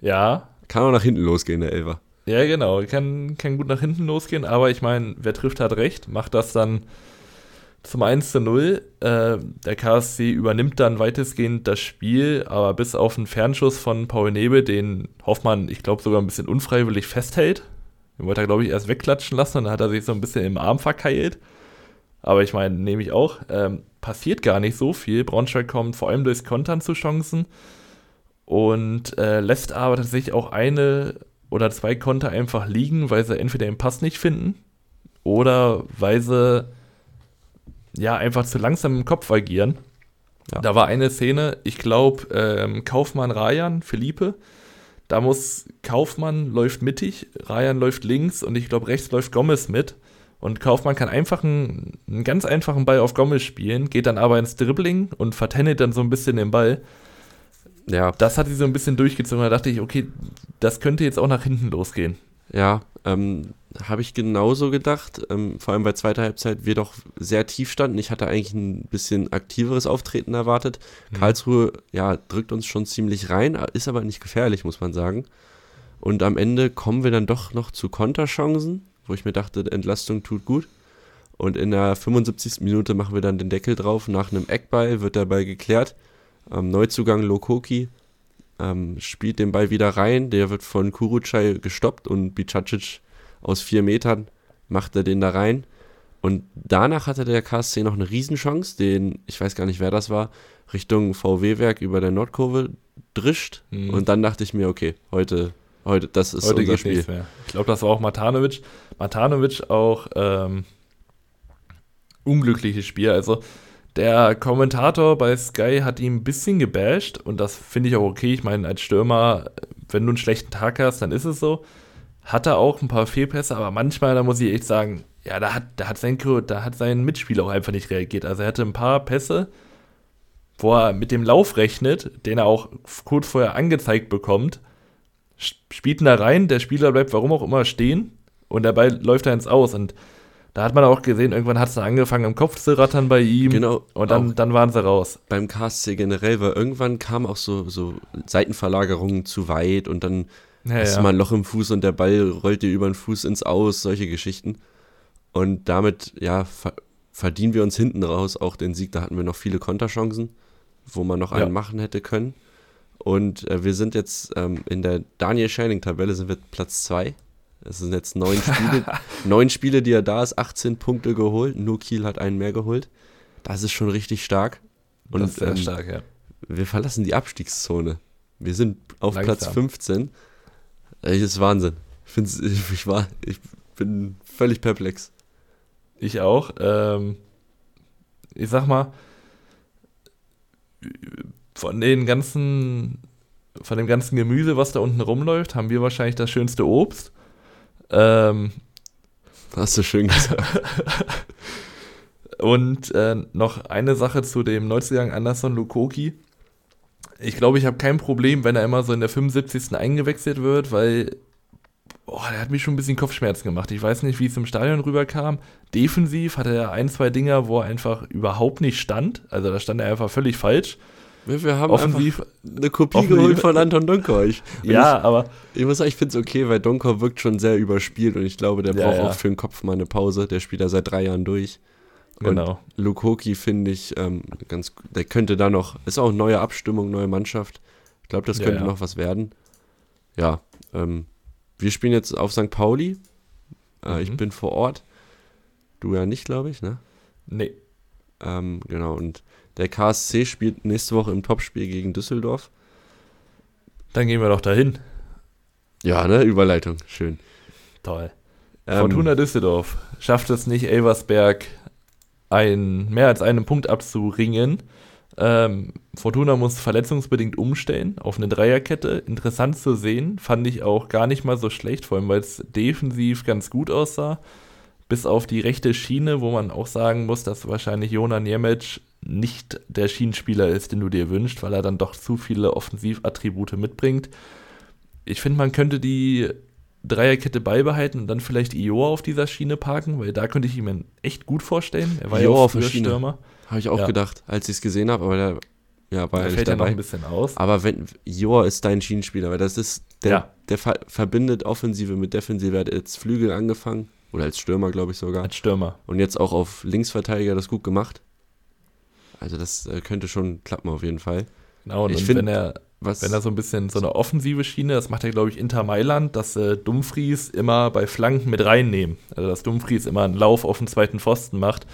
Ja. Kann auch nach hinten losgehen, der Elfer. Ja, genau. Kann, kann gut nach hinten losgehen, aber ich meine, wer trifft, hat recht. Macht das dann zum 1 zu 0. Äh, der KSC übernimmt dann weitestgehend das Spiel, aber bis auf einen Fernschuss von Paul Nebel, den Hoffmann, ich glaube, sogar ein bisschen unfreiwillig festhält. Den wollte er, glaube ich, erst wegklatschen lassen und dann hat er sich so ein bisschen im Arm verkeilt. Aber ich meine, nehme ich auch. Ähm, passiert gar nicht so viel. Braunschweig kommt vor allem durchs Kontern zu Chancen und äh, lässt aber tatsächlich auch eine oder zwei Konter einfach liegen, weil sie entweder den Pass nicht finden oder weil sie ja einfach zu langsam im Kopf agieren. Ja. Da war eine Szene, ich glaube, ähm, Kaufmann Rayan, Philippe. Da muss Kaufmann läuft mittig, Rayan läuft links und ich glaube, rechts läuft Gomez mit. Und Kaufmann kann einfach einen, einen, ganz einfachen Ball auf Gomez spielen, geht dann aber ins Dribbling und vertennelt dann so ein bisschen den Ball. Ja. Das hat sie so ein bisschen durchgezogen. Da dachte ich, okay, das könnte jetzt auch nach hinten losgehen. Ja, ähm, habe ich genauso gedacht. Ähm, vor allem bei zweiter Halbzeit wir doch sehr tief standen. Ich hatte eigentlich ein bisschen aktiveres Auftreten erwartet. Mhm. Karlsruhe, ja, drückt uns schon ziemlich rein, ist aber nicht gefährlich, muss man sagen. Und am Ende kommen wir dann doch noch zu Konterchancen, wo ich mir dachte, Entlastung tut gut. Und in der 75. Minute machen wir dann den Deckel drauf. Nach einem Eckball wird der Ball geklärt. Ähm, Neuzugang Lokoki ähm, spielt den Ball wieder rein. Der wird von Kurucay gestoppt und Bicacic aus vier Metern macht er den da rein. Und danach hatte der KSC noch eine Riesenchance, den, ich weiß gar nicht, wer das war, Richtung VW-Werk über der Nordkurve drischt. Mhm. Und dann dachte ich mir, okay, heute, heute, das ist heute unser Spiel. Ich glaube, das war auch Matanovic. Matanovic auch ähm, unglückliches Spiel. Also der Kommentator bei Sky hat ihn ein bisschen gebasht und das finde ich auch okay. Ich meine, als Stürmer, wenn du einen schlechten Tag hast, dann ist es so. Hat er auch ein paar Fehlpässe, aber manchmal, da muss ich echt sagen, ja, da hat, da hat, sein, da hat sein Mitspieler auch einfach nicht reagiert. Also er hatte ein paar Pässe, wo er mit dem Lauf rechnet, den er auch kurz vorher angezeigt bekommt, spielt ihn da rein, der Spieler bleibt warum auch immer stehen und der Ball läuft da ins Aus und da hat man auch gesehen, irgendwann hat es dann angefangen im Kopf zu rattern bei ihm. Genau. Und dann, dann waren sie raus. Beim KSC generell, weil irgendwann kamen auch so, so Seitenverlagerungen zu weit und dann ja, hast ja. mal ein Loch im Fuß und der Ball rollt dir über den Fuß ins Aus, solche Geschichten. Und damit, ja, ver verdienen wir uns hinten raus auch den Sieg. Da hatten wir noch viele Konterchancen, wo man noch einen ja. machen hätte können. Und äh, wir sind jetzt ähm, in der Daniel Shining-Tabelle sind wir Platz 2 es sind jetzt neun *laughs* Spiele, neun Spiele, die er da ist, 18 Punkte geholt. Nur Kiel hat einen mehr geholt. Das ist schon richtig stark. Und, das ist sehr ähm, stark, ja. Wir verlassen die Abstiegszone. Wir sind auf Langsam. Platz 15. Das ist Wahnsinn. Ich, *laughs* ich, war, ich bin völlig perplex. Ich auch. Ähm, ich sag mal, von den ganzen, von dem ganzen Gemüse, was da unten rumläuft, haben wir wahrscheinlich das schönste Obst. Ähm, Hast du schön gesagt. *laughs* Und äh, noch eine Sache zu dem Neuzugang Anderson Lukoki. Ich glaube, ich habe kein Problem, wenn er immer so in der 75. eingewechselt wird, weil oh, der hat mich schon ein bisschen Kopfschmerzen gemacht. Ich weiß nicht, wie es im Stadion rüberkam. Defensiv hatte er ein, zwei Dinger, wo er einfach überhaupt nicht stand. Also da stand er einfach völlig falsch. Wir, haben offensiv eine Kopie offensiv, geholt von Anton Donkor. Ich, *laughs* ja, ich, aber. Ich muss sagen, ich finde es okay, weil Donkor wirkt schon sehr überspielt und ich glaube, der ja, braucht ja. auch für den Kopf mal eine Pause. Der spielt da seit drei Jahren durch. Genau. Und Luke Hoki finde ich ähm, ganz, der könnte da noch, ist auch neue Abstimmung, neue Mannschaft. Ich glaube, das könnte ja, noch was werden. Ja, ähm, wir spielen jetzt auf St. Pauli. Äh, mhm. Ich bin vor Ort. Du ja nicht, glaube ich, ne? Nee. Ähm, genau, und der KSC spielt nächste Woche im Topspiel gegen Düsseldorf. Dann gehen wir doch dahin. Ja, ne? Überleitung. Schön. Toll. Ähm, Fortuna Düsseldorf schafft es nicht, Elversberg ein, mehr als einen Punkt abzuringen. Ähm, Fortuna muss verletzungsbedingt umstellen auf eine Dreierkette. Interessant zu sehen, fand ich auch gar nicht mal so schlecht, vor allem weil es defensiv ganz gut aussah. Bis auf die rechte Schiene, wo man auch sagen muss, dass wahrscheinlich Jona Niemic nicht der Schienenspieler ist, den du dir wünschst, weil er dann doch zu viele Offensivattribute mitbringt. Ich finde, man könnte die Dreierkette beibehalten und dann vielleicht Ioa auf dieser Schiene parken, weil da könnte ich ihn echt gut vorstellen. Er war Ioa ja auch früher Stürmer. Habe ich auch ja. gedacht, als ich es gesehen habe, aber der ja, war da fällt ja noch ein bisschen aus. Aber wenn Joa ist dein Schienenspieler, weil das ist, der, ja. der ver verbindet Offensive mit Defensive. Er hat als Flügel angefangen, oder als Stürmer, glaube ich sogar. Als Stürmer. Und jetzt auch auf Linksverteidiger das gut gemacht. Also das äh, könnte schon klappen auf jeden Fall. Genau, und, ich und find, wenn er was, wenn er so ein bisschen so eine offensive Schiene, das macht er, glaube ich, Inter Mailand, dass äh, Dumfries immer bei Flanken mit reinnehmen. Also dass Dumfries immer einen Lauf auf den zweiten Pfosten macht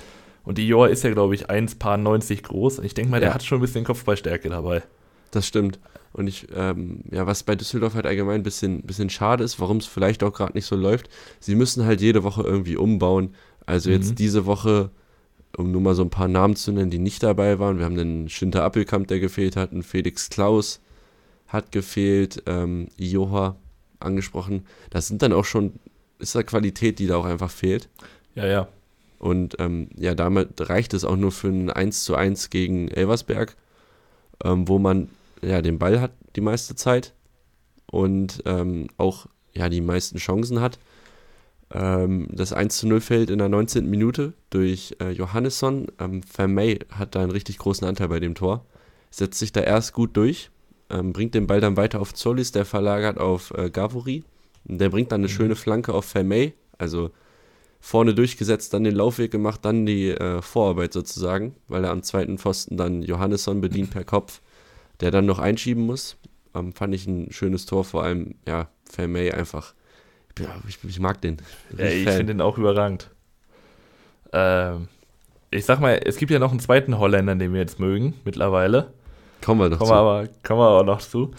und die Joa ist ja, glaube ich, 1,90 groß. Und ich denke mal, der hat schon ein bisschen Kopfballstärke dabei. Das stimmt. Und ich, ähm, ja, was bei Düsseldorf halt allgemein ein bisschen, bisschen schade ist, warum es vielleicht auch gerade nicht so läuft, sie müssen halt jede Woche irgendwie umbauen. Also mhm. jetzt diese Woche, um nur mal so ein paar Namen zu nennen, die nicht dabei waren. Wir haben den Schinter Appelkamp, der gefehlt hat, einen Felix Klaus hat gefehlt, ähm, Joha angesprochen. Das sind dann auch schon, ist da Qualität, die da auch einfach fehlt. Ja, ja. Und ähm, ja, damit reicht es auch nur für ein 1 zu 1 gegen Elversberg, ähm, wo man ja den Ball hat die meiste Zeit und ähm, auch ja die meisten Chancen hat. Ähm, das 1 zu 0 fällt in der 19. Minute durch äh, Johannesson. Ähm, Vermey hat da einen richtig großen Anteil bei dem Tor. Setzt sich da erst gut durch, ähm, bringt den Ball dann weiter auf Zollis, der verlagert auf äh, Gavori. Der bringt dann eine mhm. schöne Flanke auf Vermey. Also vorne durchgesetzt, dann den Laufweg gemacht, dann die äh, Vorarbeit sozusagen, weil er am zweiten Pfosten dann Johannesson bedient per Kopf, der dann noch einschieben muss. Ähm, fand ich ein schönes Tor, vor allem, ja, Fairmay einfach. Ja, ich, ich, mag den. Ja, ich finde den auch überragend. Ähm, ich sag mal, es gibt ja noch einen zweiten Holländer, den wir jetzt mögen, mittlerweile. Kommen wir noch kommen zu. Wir aber, kommen wir auch noch zu.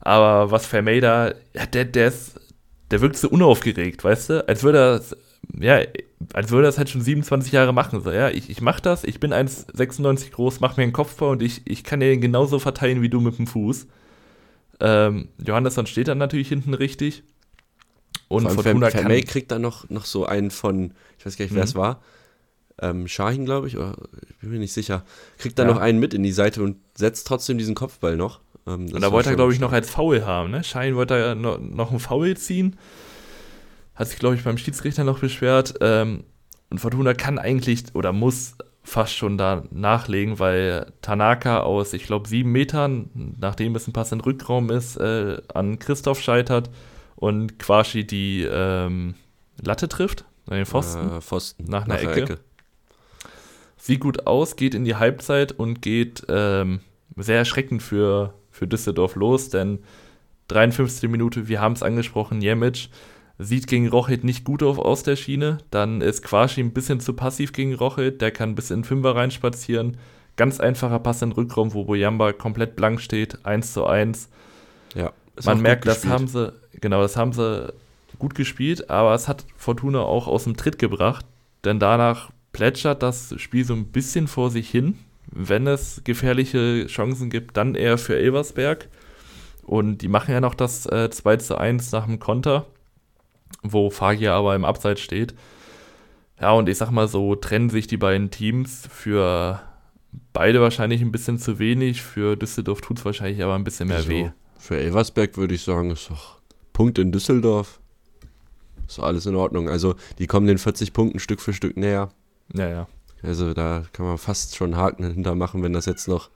Aber was Fairmay da, ja, der, der ist, der wirkt so unaufgeregt, weißt du? Als würde er ja, als würde er das halt schon 27 Jahre machen. So, ja, ich, ich mach das, ich bin 1,96 groß, mach mir einen Kopfbau und ich, ich kann den genauso verteilen wie du mit dem Fuß. Ähm, Johannesson steht dann natürlich hinten richtig. Und Fortuna Ver Vermey kriegt dann noch, noch so einen von, ich weiß gar nicht, wer es mhm. war, ähm, Shahin, glaube ich, oder ich bin mir nicht sicher, kriegt dann ja. noch einen mit in die Seite und setzt trotzdem diesen Kopfball noch. Ähm, und da wollte er, glaube ich, noch als Foul haben, ne? Shahin wollte ja noch, noch einen Foul ziehen hat sich, glaube ich, beim Schiedsrichter noch beschwert. Ähm, und Fortuna kann eigentlich oder muss fast schon da nachlegen, weil Tanaka aus, ich glaube, sieben Metern, nachdem es ein Pass in Rückraum ist, äh, an Christoph scheitert und Quashi die ähm, Latte trifft, an den Pfosten, äh, Pfosten nach einer nach Ecke. Ecke. Sieht gut aus, geht in die Halbzeit und geht ähm, sehr erschreckend für, für Düsseldorf los, denn 53. Minute, wir haben es angesprochen, Jemic Sieht gegen Rochit nicht gut auf aus der Schiene. Dann ist Quashi ein bisschen zu passiv gegen Rochit. Der kann bis in Fünfer reinspazieren. Ganz einfacher Pass in den Rückraum, wo Boyamba komplett blank steht. 1 zu 1. Ja. Man merkt, das haben sie, genau, das haben sie gut gespielt, aber es hat Fortuna auch aus dem Tritt gebracht, denn danach plätschert das Spiel so ein bisschen vor sich hin. Wenn es gefährliche Chancen gibt, dann eher für Elversberg. Und die machen ja noch das äh, 2 zu 1 nach dem Konter wo Fagia aber im Abseits steht. Ja, und ich sag mal so, trennen sich die beiden Teams für beide wahrscheinlich ein bisschen zu wenig. Für Düsseldorf tut es wahrscheinlich aber ein bisschen mehr also, weh. Für Elversberg würde ich sagen, ist doch Punkt in Düsseldorf. ist alles in Ordnung. Also die kommen den 40 Punkten Stück für Stück näher. Ja, ja. Also da kann man fast schon Haken hinter machen, wenn das jetzt noch,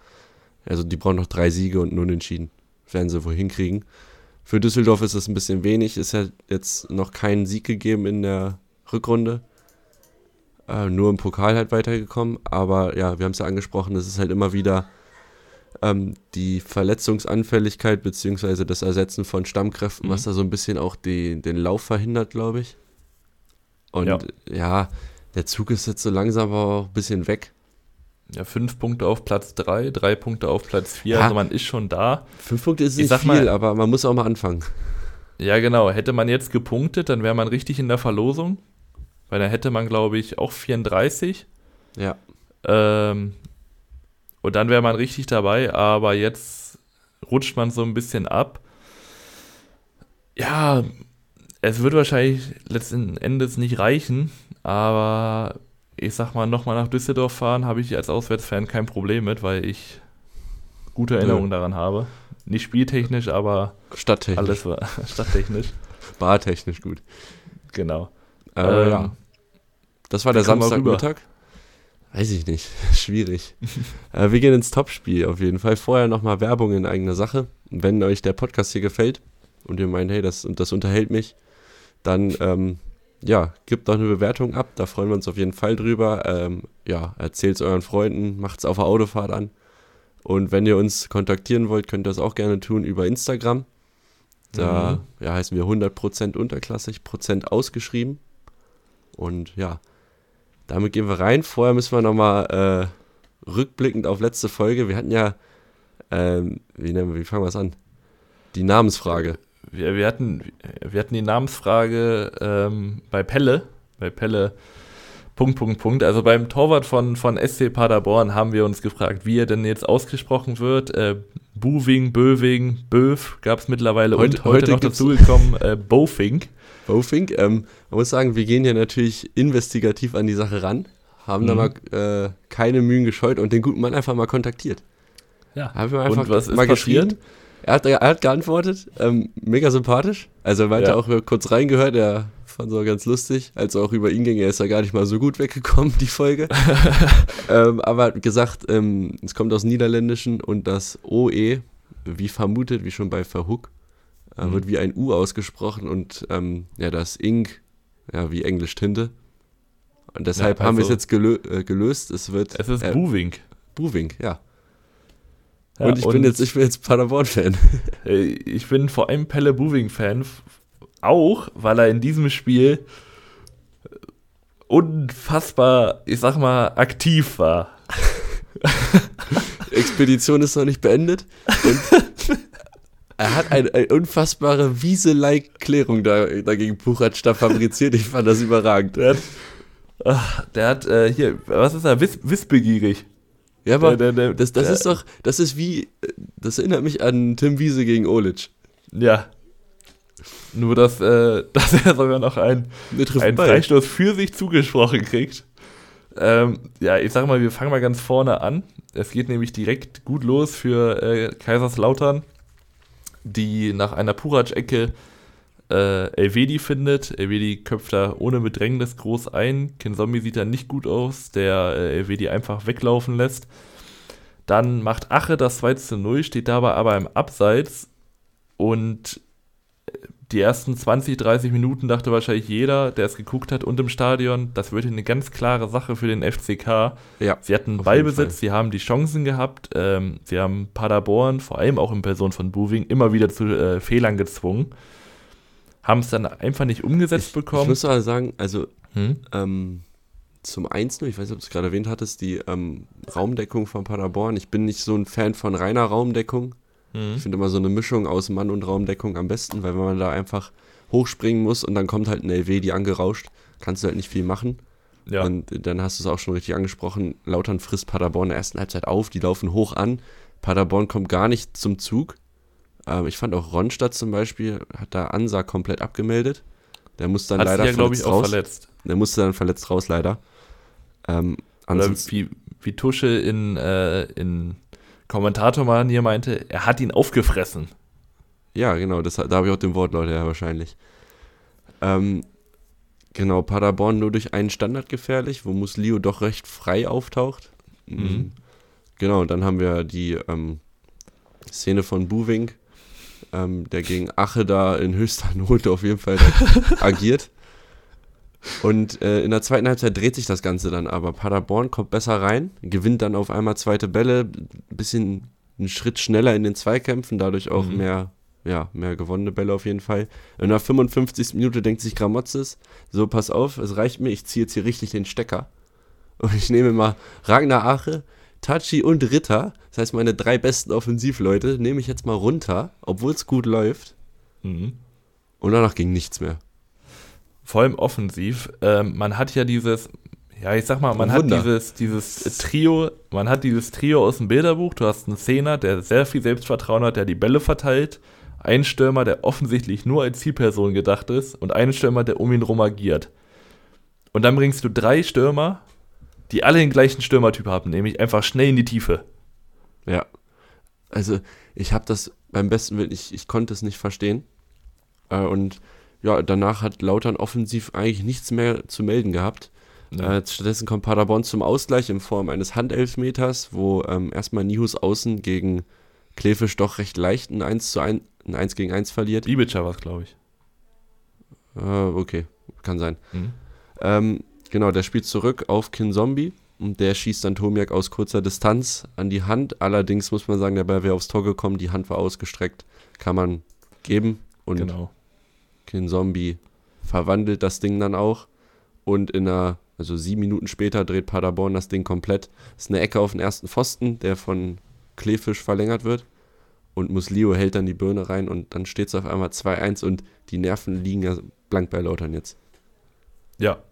also die brauchen noch drei Siege und nun entschieden. Werden sie wohl hinkriegen. Für Düsseldorf ist das ein bisschen wenig, ist ja jetzt noch kein Sieg gegeben in der Rückrunde. Äh, nur im Pokal halt weitergekommen. Aber ja, wir haben es ja angesprochen, es ist halt immer wieder ähm, die Verletzungsanfälligkeit beziehungsweise das Ersetzen von Stammkräften, mhm. was da so ein bisschen auch die, den Lauf verhindert, glaube ich. Und ja. ja, der Zug ist jetzt so langsam aber auch ein bisschen weg. Ja, fünf Punkte auf Platz drei, drei Punkte auf Platz vier, ja, also man ist schon da. Fünf Punkte ist nicht viel, mal, aber man muss auch mal anfangen. Ja, genau. Hätte man jetzt gepunktet, dann wäre man richtig in der Verlosung. Weil dann hätte man, glaube ich, auch 34. Ja. Ähm, und dann wäre man richtig dabei, aber jetzt rutscht man so ein bisschen ab. Ja, es wird wahrscheinlich letzten Endes nicht reichen, aber ich sag mal, nochmal nach Düsseldorf fahren habe ich als Auswärtsfan kein Problem mit, weil ich gute Erinnerungen daran habe. Nicht spieltechnisch, aber stadttechnisch. alles war *laughs* stadttechnisch. Bartechnisch gut. Genau. Äh, ähm, ja. Das war der Samstagmittag. Weiß ich nicht. *laughs* Schwierig. *laughs* äh, wir gehen ins Topspiel auf jeden Fall. Vorher nochmal Werbung in eigener Sache. Wenn euch der Podcast hier gefällt und ihr meint, hey, das, das unterhält mich, dann ähm, ja, gebt doch eine Bewertung ab. Da freuen wir uns auf jeden Fall drüber. Ähm, ja, erzählt es euren Freunden, macht es auf der Autofahrt an. Und wenn ihr uns kontaktieren wollt, könnt ihr das auch gerne tun über Instagram. Da mhm. ja, heißen wir 100% unterklassig, Prozent ausgeschrieben. Und ja, damit gehen wir rein. Vorher müssen wir nochmal äh, rückblickend auf letzte Folge. Wir hatten ja, ähm, wie, nennen wir, wie fangen wir es an? Die Namensfrage. Wir, wir, hatten, wir hatten die Namensfrage ähm, bei Pelle, bei Pelle, Punkt, Punkt, Punkt. Also beim Torwart von, von SC Paderborn haben wir uns gefragt, wie er denn jetzt ausgesprochen wird. Äh, Buwing, Böwing, Böf gab es mittlerweile heute, und heute, heute noch dazugekommen, äh, Bofink. Bofink. Ähm, man muss sagen, wir gehen ja natürlich investigativ an die Sache ran, haben mhm. da mal äh, keine Mühen gescheut und den guten Mann einfach mal kontaktiert. Ja. Haben wir einfach und was mal geschrieben. Er hat, er hat geantwortet, ähm, mega sympathisch. Also er meinte ja. auch kurz reingehört, er fand es auch ganz lustig, als auch über ihn ging. Er ist ja gar nicht mal so gut weggekommen, die Folge. *laughs* ähm, aber hat gesagt, ähm, es kommt aus Niederländischen und das OE, wie vermutet, wie schon bei Verhook, äh, mhm. wird wie ein U ausgesprochen und ähm, ja, das Ink, ja, wie Englisch Tinte. Und deshalb ja, also haben wir es jetzt gelö äh, gelöst. Es wird. Es ist äh, Buwink. Buwink, ja. Ja und ich und bin jetzt, ich bin jetzt Paderborn-Fan. *laughs* ich bin vor allem Pelle Buwing-Fan. Auch, weil er in diesem Spiel unfassbar, ich sag mal, aktiv war. *laughs* Expedition ist noch nicht beendet. Und *laughs* er hat eine, eine unfassbare Wiese-like-Klärung da, dagegen Puchatsch da fabriziert. Ich fand das überragend. Der hat, ach, der hat äh, hier, was ist er? Wiss, wissbegierig. Ja, aber der, der, das, das ist doch, das ist wie, das erinnert mich an Tim Wiese gegen Olic. Ja. Nur, dass, äh, *laughs* dass er sogar noch einen, einen Freistoß für sich zugesprochen kriegt. Ähm, ja, ich sag mal, wir fangen mal ganz vorne an. Es geht nämlich direkt gut los für äh, Kaiserslautern die nach einer Puratsch-Ecke äh, Elvedi findet. Elvedi köpft da ohne Bedrängnis groß ein. Kinzombie sieht da nicht gut aus, der äh, Elvedi einfach weglaufen lässt. Dann macht Ache das 2 zu 0, steht dabei aber im Abseits und die ersten 20, 30 Minuten dachte wahrscheinlich jeder, der es geguckt hat und im Stadion, das wird eine ganz klare Sache für den FCK. Ja, sie hatten Ballbesitz, sie haben die Chancen gehabt, ähm, sie haben Paderborn, vor allem auch in Person von Buving, immer wieder zu äh, Fehlern gezwungen. Haben es dann einfach nicht umgesetzt ich, bekommen. Ich muss aber sagen, also hm? ähm, zum nur, ich weiß nicht, ob du es gerade erwähnt hattest, die ähm, Raumdeckung von Paderborn. Ich bin nicht so ein Fan von reiner Raumdeckung. Mhm. Ich finde immer so eine Mischung aus Mann- und Raumdeckung am besten, weil wenn man da einfach hochspringen muss und dann kommt halt ein LW, die angerauscht, kannst du halt nicht viel machen. Ja. Und dann hast du es auch schon richtig angesprochen, Lautern frisst Paderborn in der ersten Halbzeit auf, die laufen hoch an. Paderborn kommt gar nicht zum Zug. Ähm, ich fand auch Ronstadt zum Beispiel, hat da Ansa komplett abgemeldet. Der musste dann hat leider ja, verletzt ich, auch raus. verletzt. Der musste dann verletzt raus, leider. Ähm, Oder wie, wie Tusche in, äh, in Kommentator mal hier meinte, er hat ihn aufgefressen. Ja, genau, das, da habe ich auch den Wortlaut her wahrscheinlich. Ähm, Genau, Paderborn nur durch einen Standard gefährlich, wo Muslio doch recht frei auftaucht. Mhm. Genau, dann haben wir die ähm, Szene von Buwing, ähm, der gegen Ache da in höchster Not auf jeden Fall *laughs* agiert. Und äh, in der zweiten Halbzeit dreht sich das Ganze dann aber. Paderborn kommt besser rein, gewinnt dann auf einmal zweite Bälle, ein bisschen einen Schritt schneller in den Zweikämpfen, dadurch auch mhm. mehr, ja, mehr gewonnene Bälle auf jeden Fall. In der 55. Minute denkt sich Gramotzes, so pass auf, es reicht mir, ich ziehe jetzt hier richtig den Stecker. Und ich nehme mal Ragnar Ache, Tachi und Ritter, das heißt meine drei besten Offensivleute, nehme ich jetzt mal runter, obwohl es gut läuft. Mhm. Und danach ging nichts mehr vor allem offensiv. Ähm, man hat ja dieses, ja, ich sag mal, man hat dieses, dieses Trio, man hat dieses Trio aus dem Bilderbuch. Du hast einen Zehner, der sehr viel Selbstvertrauen hat, der die Bälle verteilt. Einen Stürmer, der offensichtlich nur als Zielperson gedacht ist. Und einen Stürmer, der um ihn rum agiert. Und dann bringst du drei Stürmer, die alle den gleichen Stürmertyp haben, nämlich einfach schnell in die Tiefe. Ja. Also, ich habe das beim besten Willen, ich, ich konnte es nicht verstehen. Äh, und ja, danach hat Lautern offensiv eigentlich nichts mehr zu melden gehabt. Ja. Äh, stattdessen kommt Paderborn zum Ausgleich in Form eines Handelfmeters, wo ähm, erstmal Nihus außen gegen Klefisch doch recht leicht ein 1 zu 1, ein 1 gegen 1 verliert. Ibica war es, glaube ich. Äh, okay, kann sein. Mhm. Ähm, genau, der spielt zurück auf Kinzombie und der schießt dann Tomiak aus kurzer Distanz an die Hand. Allerdings muss man sagen, der Ball wäre aufs Tor gekommen, die Hand war ausgestreckt. Kann man geben. Und genau. Kin Zombie verwandelt das Ding dann auch. Und in einer, also sieben Minuten später dreht Paderborn das Ding komplett. Das ist eine Ecke auf den ersten Pfosten, der von Kleefisch verlängert wird. Und Muslio hält dann die Birne rein und dann steht es auf einmal 2-1 und die Nerven liegen ja blank bei Lautern jetzt. Ja.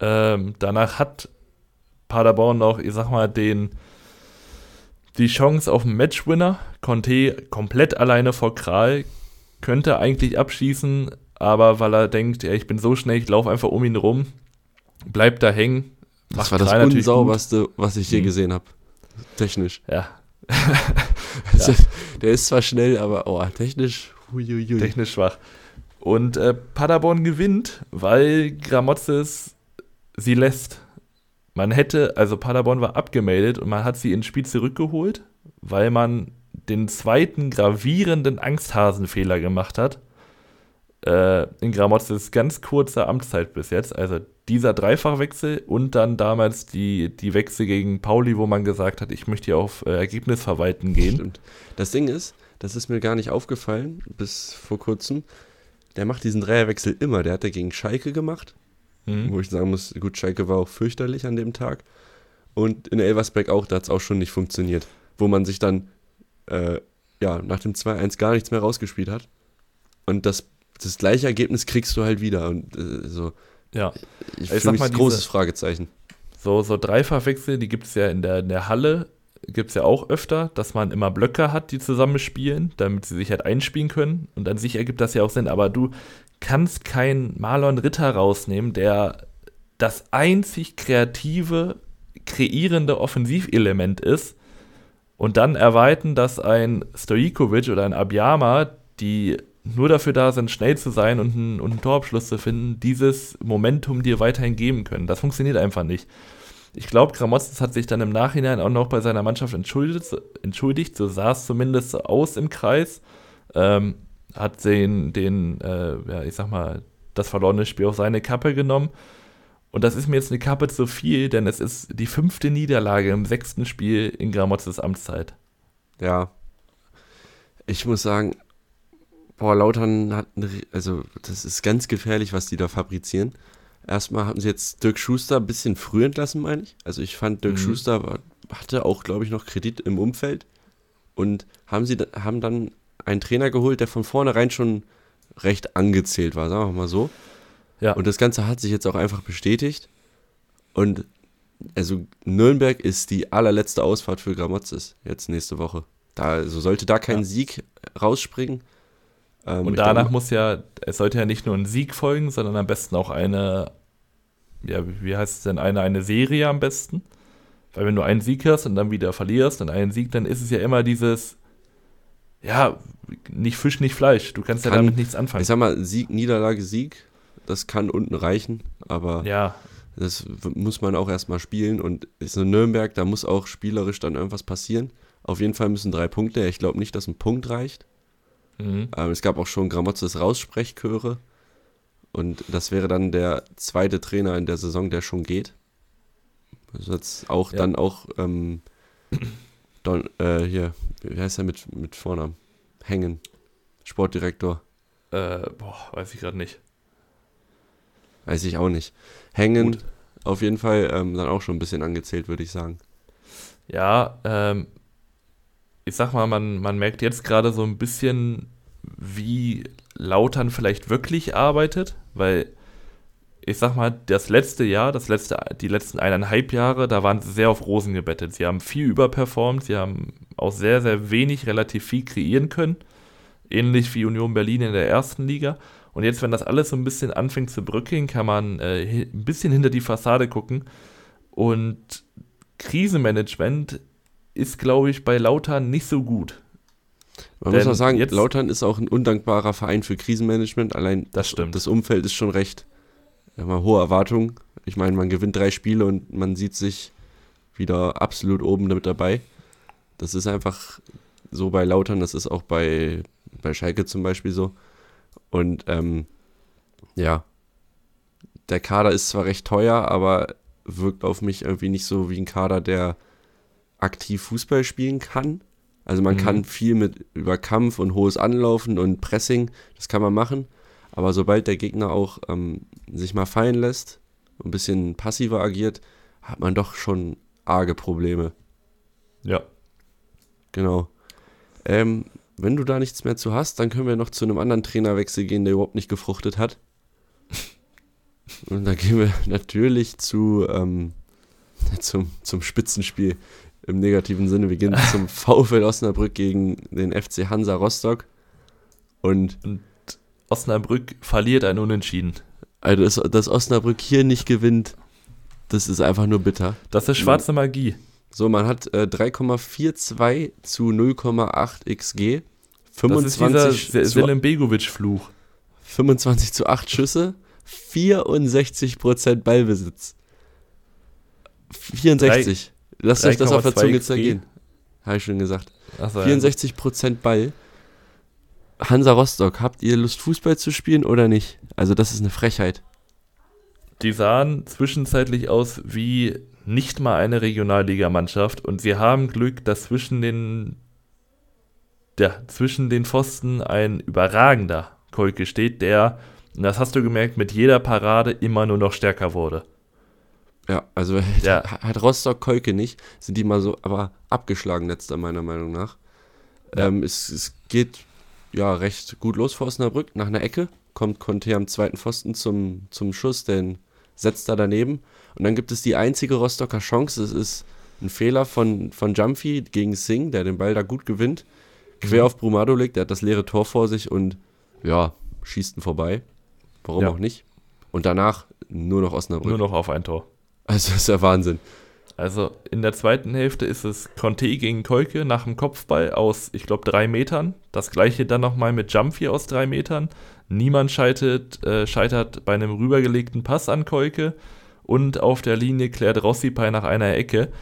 Ähm, danach hat Paderborn noch, ich sag mal, den die Chance auf einen Matchwinner. Conte komplett alleine vor Kral, könnte eigentlich abschießen, aber weil er denkt, ja, ich bin so schnell, ich laufe einfach um ihn rum, bleibt da hängen. Das war das unsauberste, was ich je mhm. gesehen habe. Technisch. Ja. *laughs* ja. Der ist zwar schnell, aber oh, technisch, huiuiui. technisch schwach. Und äh, Paderborn gewinnt, weil Gramozis sie lässt. Man hätte, also Paderborn war abgemeldet und man hat sie ins Spiel zurückgeholt, weil man den zweiten gravierenden Angsthasenfehler gemacht hat äh, in Gramotzes ganz kurzer Amtszeit bis jetzt. Also dieser Dreifachwechsel und dann damals die, die Wechsel gegen Pauli, wo man gesagt hat, ich möchte hier auf äh, Ergebnisverwalten gehen. Stimmt. Das Ding ist, das ist mir gar nicht aufgefallen bis vor kurzem. Der macht diesen Dreierwechsel immer. Der hat er gegen Schalke gemacht. Mhm. Wo ich sagen muss, gut, Schalke war auch fürchterlich an dem Tag. Und in Elversberg auch, da hat es auch schon nicht funktioniert. Wo man sich dann äh, ja, nach dem 2-1 gar nichts mehr rausgespielt hat. Und das das gleiche Ergebnis kriegst du halt wieder. Und äh, so. Ja. Ich, ich sag mal, großes diese, Fragezeichen. So, so Dreifachwechsel, die gibt es ja in der, in der Halle, gibt es ja auch öfter, dass man immer Blöcke hat, die zusammen spielen, damit sie sich halt einspielen können. Und an sich ergibt das ja auch Sinn. Aber du kannst keinen Marlon Ritter rausnehmen, der das einzig kreative, kreierende Offensivelement ist. Und dann erweitern, dass ein Stojikovic oder ein Abiyama, die nur dafür da sind, schnell zu sein und einen, und einen Torabschluss zu finden, dieses Momentum dir weiterhin geben können. Das funktioniert einfach nicht. Ich glaube, Gramotzes hat sich dann im Nachhinein auch noch bei seiner Mannschaft entschuldigt, entschuldigt so sah es zumindest aus im Kreis. Ähm, hat den, den äh, ja, ich sag mal, das verlorene Spiel auf seine Kappe genommen. Und das ist mir jetzt eine Kappe zu viel, denn es ist die fünfte Niederlage im sechsten Spiel in Gramotzes Amtszeit. Ja. Ich muss sagen, Boah, Lautern hat, eine, also das ist ganz gefährlich, was die da fabrizieren. Erstmal haben sie jetzt Dirk Schuster ein bisschen früh entlassen, meine ich. Also ich fand, Dirk mhm. Schuster war, hatte auch, glaube ich, noch Kredit im Umfeld. Und haben sie haben dann einen Trainer geholt, der von vornherein schon recht angezählt war, sagen wir mal so. Ja. Und das Ganze hat sich jetzt auch einfach bestätigt. Und also Nürnberg ist die allerletzte Ausfahrt für Gramozis jetzt nächste Woche. Da, also sollte da kein ja. Sieg rausspringen, ähm, und danach muss ja, es sollte ja nicht nur ein Sieg folgen, sondern am besten auch eine, ja, wie heißt es denn, eine, eine Serie am besten. Weil wenn du einen Sieg hast und dann wieder verlierst und einen Sieg, dann ist es ja immer dieses, ja, nicht Fisch, nicht Fleisch. Du kannst Kann, ja damit nichts anfangen. Ich sag mal, Sieg, Niederlage, Sieg. das kann unten reichen, aber Ja, das muss man auch erstmal spielen und ist in Nürnberg, da muss auch spielerisch dann irgendwas passieren. Auf jeden Fall müssen drei Punkte. Ich glaube nicht, dass ein Punkt reicht. mhm. Ähm, es gab auch schon Gramotzes Raussprechchöre. Und das wäre dann der zweite Trainer in der Saison, der schon geht. Also jetzt auch Ja. dann auch ähm, Don, äh, hier, wie heißt er mit, mit Vornamen? Hängen. Sportdirektor. äh, boah, weiß ich gerade nicht. Weiß ich auch nicht. Hängen Gut. auf jeden Fall ähm, dann auch schon ein bisschen angezählt, würde ich sagen. Ja, ähm, ich sag mal, man, man merkt jetzt gerade so ein bisschen, wie Lautern vielleicht wirklich arbeitet, weil ich sag mal, das letzte Jahr, das letzte, die letzten eineinhalb Jahre, da waren sie sehr auf Rosen gebettet. Sie haben viel überperformt, sie haben auch sehr, sehr wenig relativ viel kreieren können. Ähnlich wie Union Berlin in der ersten Liga. Und jetzt, wenn das alles so ein bisschen anfängt zu bröckeln, kann man äh, ein bisschen hinter die Fassade gucken. Und Krisenmanagement ist, glaube ich, bei Lautern nicht so gut. Man Denn muss auch sagen, Lautern ist auch ein undankbarer Verein für Krisenmanagement. Allein Das stimmt. das Umfeld ist schon recht mal hohe Erwartungen. Ich meine, man gewinnt drei Spiele und man sieht sich wieder absolut oben damit dabei. Das ist einfach so bei Lautern, das ist auch bei, bei Schalke zum Beispiel so. Und ähm, ja, der Kader ist zwar recht teuer, aber wirkt auf mich irgendwie nicht so wie ein Kader, der aktiv Fußball spielen kann. Also man Mhm. kann viel mit über Kampf und hohes Anlaufen und Pressing, das kann man machen. Aber sobald der Gegner auch ähm, sich mal fallen lässt und ein bisschen passiver agiert, hat man doch schon arge Probleme. Ja. Genau. Ähm, wenn du da nichts mehr zu hast, dann können wir noch zu einem anderen Trainerwechsel gehen, der überhaupt nicht gefruchtet hat. Und da gehen wir *laughs* natürlich zu, ähm, *laughs* zum, zum Spitzenspiel im negativen Sinne. Wir gehen zum *laughs* VfL Osnabrück gegen den FC Hansa Rostock. Und Osnabrück verliert ein Unentschieden. Also dass, dass Osnabrück hier nicht gewinnt, das ist einfach nur bitter. Das ist schwarze Magie. So, man hat äh, 3,42 zu 0,8 XG. Das ist dieser 25 Begovic-Fluch. 25 zu 8 Schüsse, 64% Ballbesitz. 64. Lasst euch das auf der 3,2 Zunge zergehen. Habe ich schon gesagt. Ja. 64% Ball. Hansa Rostock, habt ihr Lust, Fußball zu spielen oder nicht? Also, das ist eine Frechheit. Die sahen zwischenzeitlich aus wie nicht mal eine Regionalligamannschaft und sie haben Glück, dass zwischen den, ja, zwischen den Pfosten ein überragender Kolke steht, der, das hast du gemerkt, mit jeder Parade immer nur noch stärker wurde. Ja, also *laughs* Ja. hat Rostock Kolke nicht, sind die mal so, aber abgeschlagen letzter meiner Meinung nach. Ja. Ähm, es, es geht ja recht gut los vor Osnabrück, nach einer Ecke, kommt Conte am zweiten Pfosten zum, zum Schuss, den setzt er daneben und dann gibt es die einzige Rostocker Chance, es ist ein Fehler von, von Jumpy gegen Singh, der den Ball da gut gewinnt, quer Mhm. auf Brumado legt, der hat das leere Tor vor sich und ja, schießt ihn vorbei, warum Ja. auch nicht. Und danach nur noch Osnabrück. Nur noch auf ein Tor. Also das ist ja Wahnsinn. Also in der zweiten Hälfte ist es Conte gegen Kolke nach dem Kopfball aus, ich glaube, drei Metern. Das gleiche dann nochmal mit Jumpy aus drei Metern. Niemand scheitert, äh, scheitert bei einem rübergelegten Pass an Kolke. Und auf der Linie klärt Rossipai nach einer Ecke.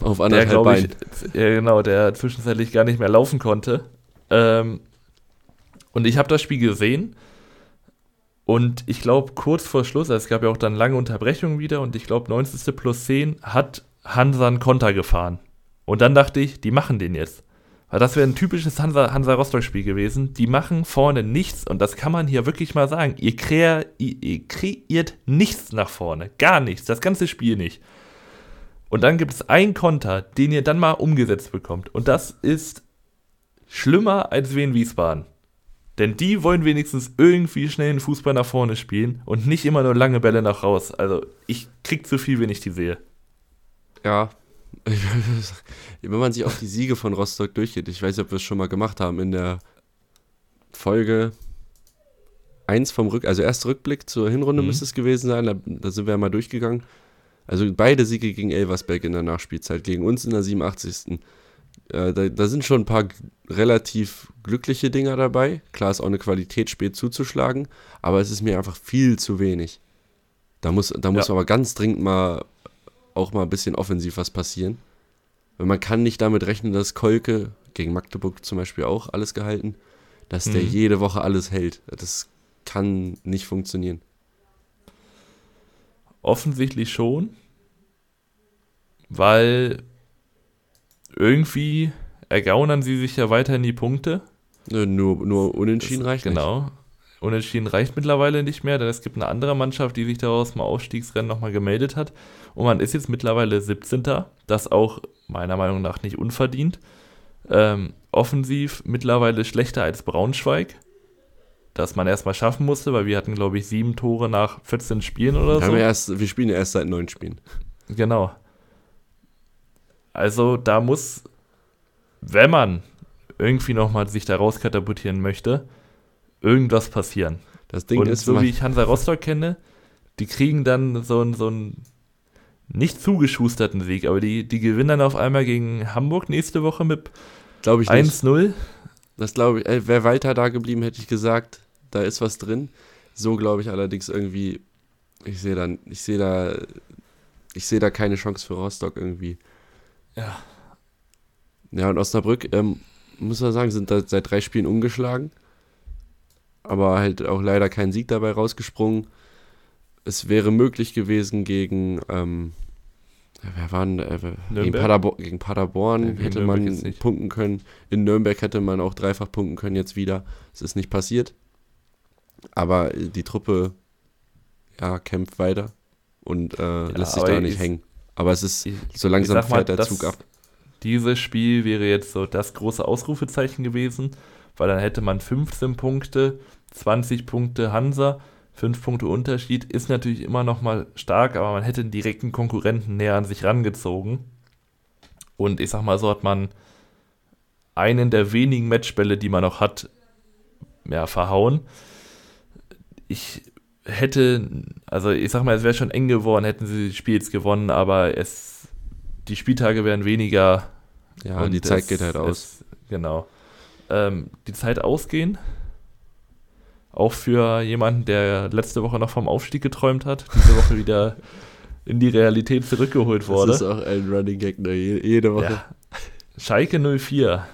Auf Der, anderthalb glaube ich, Beinen. ja, genau, der zwischenzeitlich gar nicht mehr laufen konnte. Ähm, und ich habe das Spiel gesehen. Und ich glaube, kurz vor Schluss, also es gab ja auch dann lange Unterbrechungen wieder, und ich glaube, 90. plus 10 hat Hansa einen Konter gefahren. Und dann dachte ich, die machen den jetzt. Weil das wäre ein typisches Hansa, Hansa Rostock-Spiel gewesen. Die machen vorne nichts, und das kann man hier wirklich mal sagen. Ihr, krea, ihr, ihr kreiert nichts nach vorne. Gar nichts. Das ganze Spiel nicht. Und dann gibt es einen Konter, den ihr dann mal umgesetzt bekommt. Und das ist schlimmer als Wien Wiesbaden. Denn die wollen wenigstens irgendwie schnell den Fußball nach vorne spielen und nicht immer nur lange Bälle nach raus. Also ich krieg zu viel, wenn ich die sehe. Ja. *laughs* Wenn man sich auch die Siege von Rostock durchgeht, ich weiß nicht, ob wir es schon mal gemacht haben, in der Folge 1 vom Rück, also erster Rückblick zur Hinrunde Mhm. müsste es gewesen sein, da, da sind wir ja mal durchgegangen. Also beide Siege gegen Elversberg in der Nachspielzeit, gegen uns in der 87. Äh, da, da sind schon ein paar relativ glückliche Dinger dabei. Klar ist auch eine Qualität spät zuzuschlagen, aber es ist mir einfach viel zu wenig. Da muss, da muss Ja. aber ganz dringend mal auch mal ein bisschen offensiv was passieren. Weil man kann nicht damit rechnen, dass Kolke, gegen Magdeburg zum Beispiel auch alles gehalten, dass der Mhm. jede Woche alles hält. Das kann nicht funktionieren. Offensichtlich schon, weil irgendwie ergaunern sie sich ja weiterhin die Punkte. Nö, Nur, nur unentschieden reicht Genau. Unentschieden reicht mittlerweile nicht mehr, denn es gibt eine andere Mannschaft, die sich daraus im Aufstiegsrennen nochmal gemeldet hat. Und man ist jetzt mittlerweile 17. Das auch meiner Meinung nach nicht unverdient. Ähm, offensiv mittlerweile schlechter als Braunschweig. Das man erstmal schaffen musste, weil wir hatten, glaube ich, sieben Tore nach 14 Spielen oder. Wir, so. ja erst, wir spielen ja erst seit neun Spielen. Genau. Also da muss, wenn man irgendwie nochmal sich da rauskatapultieren möchte, irgendwas passieren. Das Ding Und ist, so wie ich Hansa Rostock kenne, die kriegen dann so einen so einen nicht zugeschusterten Sieg, aber die, die gewinnen dann auf einmal gegen Hamburg nächste Woche mit glaube ich nicht. 1-0. Das glaube ich, äh, wäre weiter da geblieben, hätte ich gesagt, da ist was drin. So glaube ich allerdings irgendwie, ich sehe da, ich sehe da, ich sehe da keine Chance für Rostock irgendwie. Ja. Ja, und Osnabrück, ähm, muss man sagen, sind da seit drei Spielen ungeschlagen. Aber halt auch leider kein Sieg dabei rausgesprungen. Es wäre möglich gewesen gegen, ähm, ja, wer waren, äh, gegen, Nürnberg? Paderbo gegen Paderborn Ja, gegen hätte Nürnberg man punkten können. In Nürnberg hätte man auch dreifach punkten können jetzt wieder. Es ist nicht passiert. Aber äh, die Truppe, ja, kämpft weiter und äh, lässt sich da nicht ich- hängen. Aber es ist, Ich, so langsam mal, fährt der Zug ab. Dieses Spiel wäre jetzt so das große Ausrufezeichen gewesen, weil dann hätte man 15 Punkte, 20 Punkte Hansa, 5 Punkte Unterschied, ist natürlich immer noch mal stark, aber man hätte einen direkten Konkurrenten näher an sich rangezogen. Und ich sag mal, so hat man einen der wenigen Matchbälle, die man noch hat, ja, verhauen. Ich hätte, also ich sag mal, es wäre schon eng geworden, hätten sie das Spiel jetzt gewonnen, aber es, die Spieltage wären weniger. Ja, und die Zeit es- geht halt aus. Es, genau. Ähm, die Zeit ausgehen. Auch für jemanden, der letzte Woche noch vom Aufstieg geträumt hat, diese Woche wieder in die Realität zurückgeholt wurde. Das ist auch ein Running Gag, ne? Je- Jede Woche. Ja. Schalke 04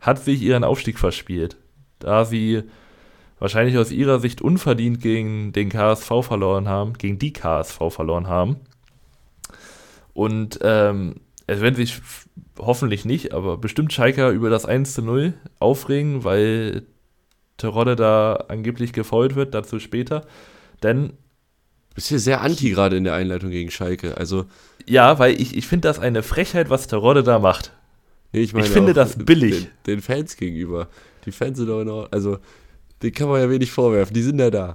hat sich ihren Aufstieg verspielt, da sie wahrscheinlich aus ihrer Sicht unverdient gegen den KSV verloren haben, gegen die KSV verloren haben. Und ähm, es werden sich hoffentlich nicht, aber bestimmt Schalker über das 1 zu 0 aufregen, weil Terodde da angeblich gefault wird, dazu später. Denn Du bist hier sehr anti gerade in der Einleitung gegen Schalke. Also, ja, weil ich, ich finde das eine Frechheit, was Terodde da macht. nee, ich meine. finde auch das billig. Den, den Fans gegenüber. Die Fans sind in Ordnung. Also, den kann man ja wenig vorwerfen. Die sind ja da.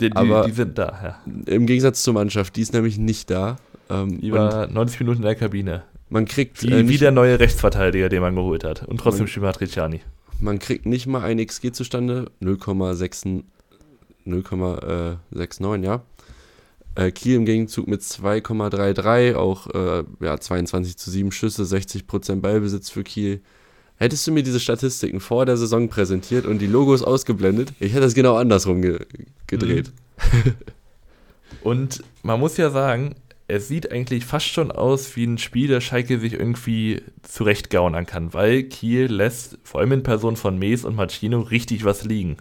Die, die, Aber- die sind da, ja. Im Gegensatz zur Mannschaft, die ist nämlich nicht da. Ähm, war 90 Minuten in der Kabine. Man kriegt, Wie, äh, wie der neue Rechtsverteidiger, den man geholt hat. Und trotzdem Man- spielt Matriciani. man kriegt nicht mal ein XG zustande. 0,6 0,69, ja. Äh, Kiel im Gegenzug mit 2,33, auch äh, ja, 22 zu 7 Schüsse, 60% Ballbesitz für Kiel. Hättest du mir diese Statistiken vor der Saison präsentiert und die Logos ausgeblendet, ich hätte es genau andersrum ge gedreht. *laughs* Und man muss ja sagen, es sieht eigentlich fast schon aus wie ein Spiel, das Schalke sich irgendwie zurechtgaunern kann, weil Kiel lässt, vor allem in Person von Mees und Machino, richtig was liegen.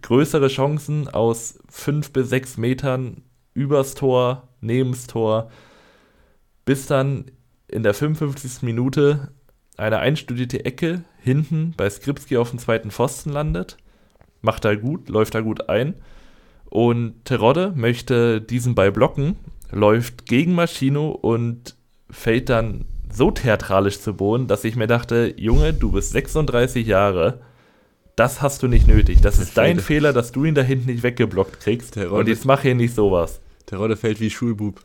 Größere Chancen aus fünf bis sechs Metern übers Tor, nebens Tor, bis dann in der 55. Minute eine einstudierte Ecke hinten bei Skripski auf dem zweiten Pfosten landet. Macht er gut, läuft da gut ein. Und Terodde möchte diesen Ball blocken, läuft gegen Maschino und fällt dann so theatralisch zu Boden, dass ich mir dachte, Junge, du bist 36 Jahre, das hast du nicht nötig. Das ist dein Fehler, dass du ihn da hinten nicht weggeblockt kriegst. Terodde- Und jetzt mach hier nicht sowas. Der Rodde fällt wie Schulbub.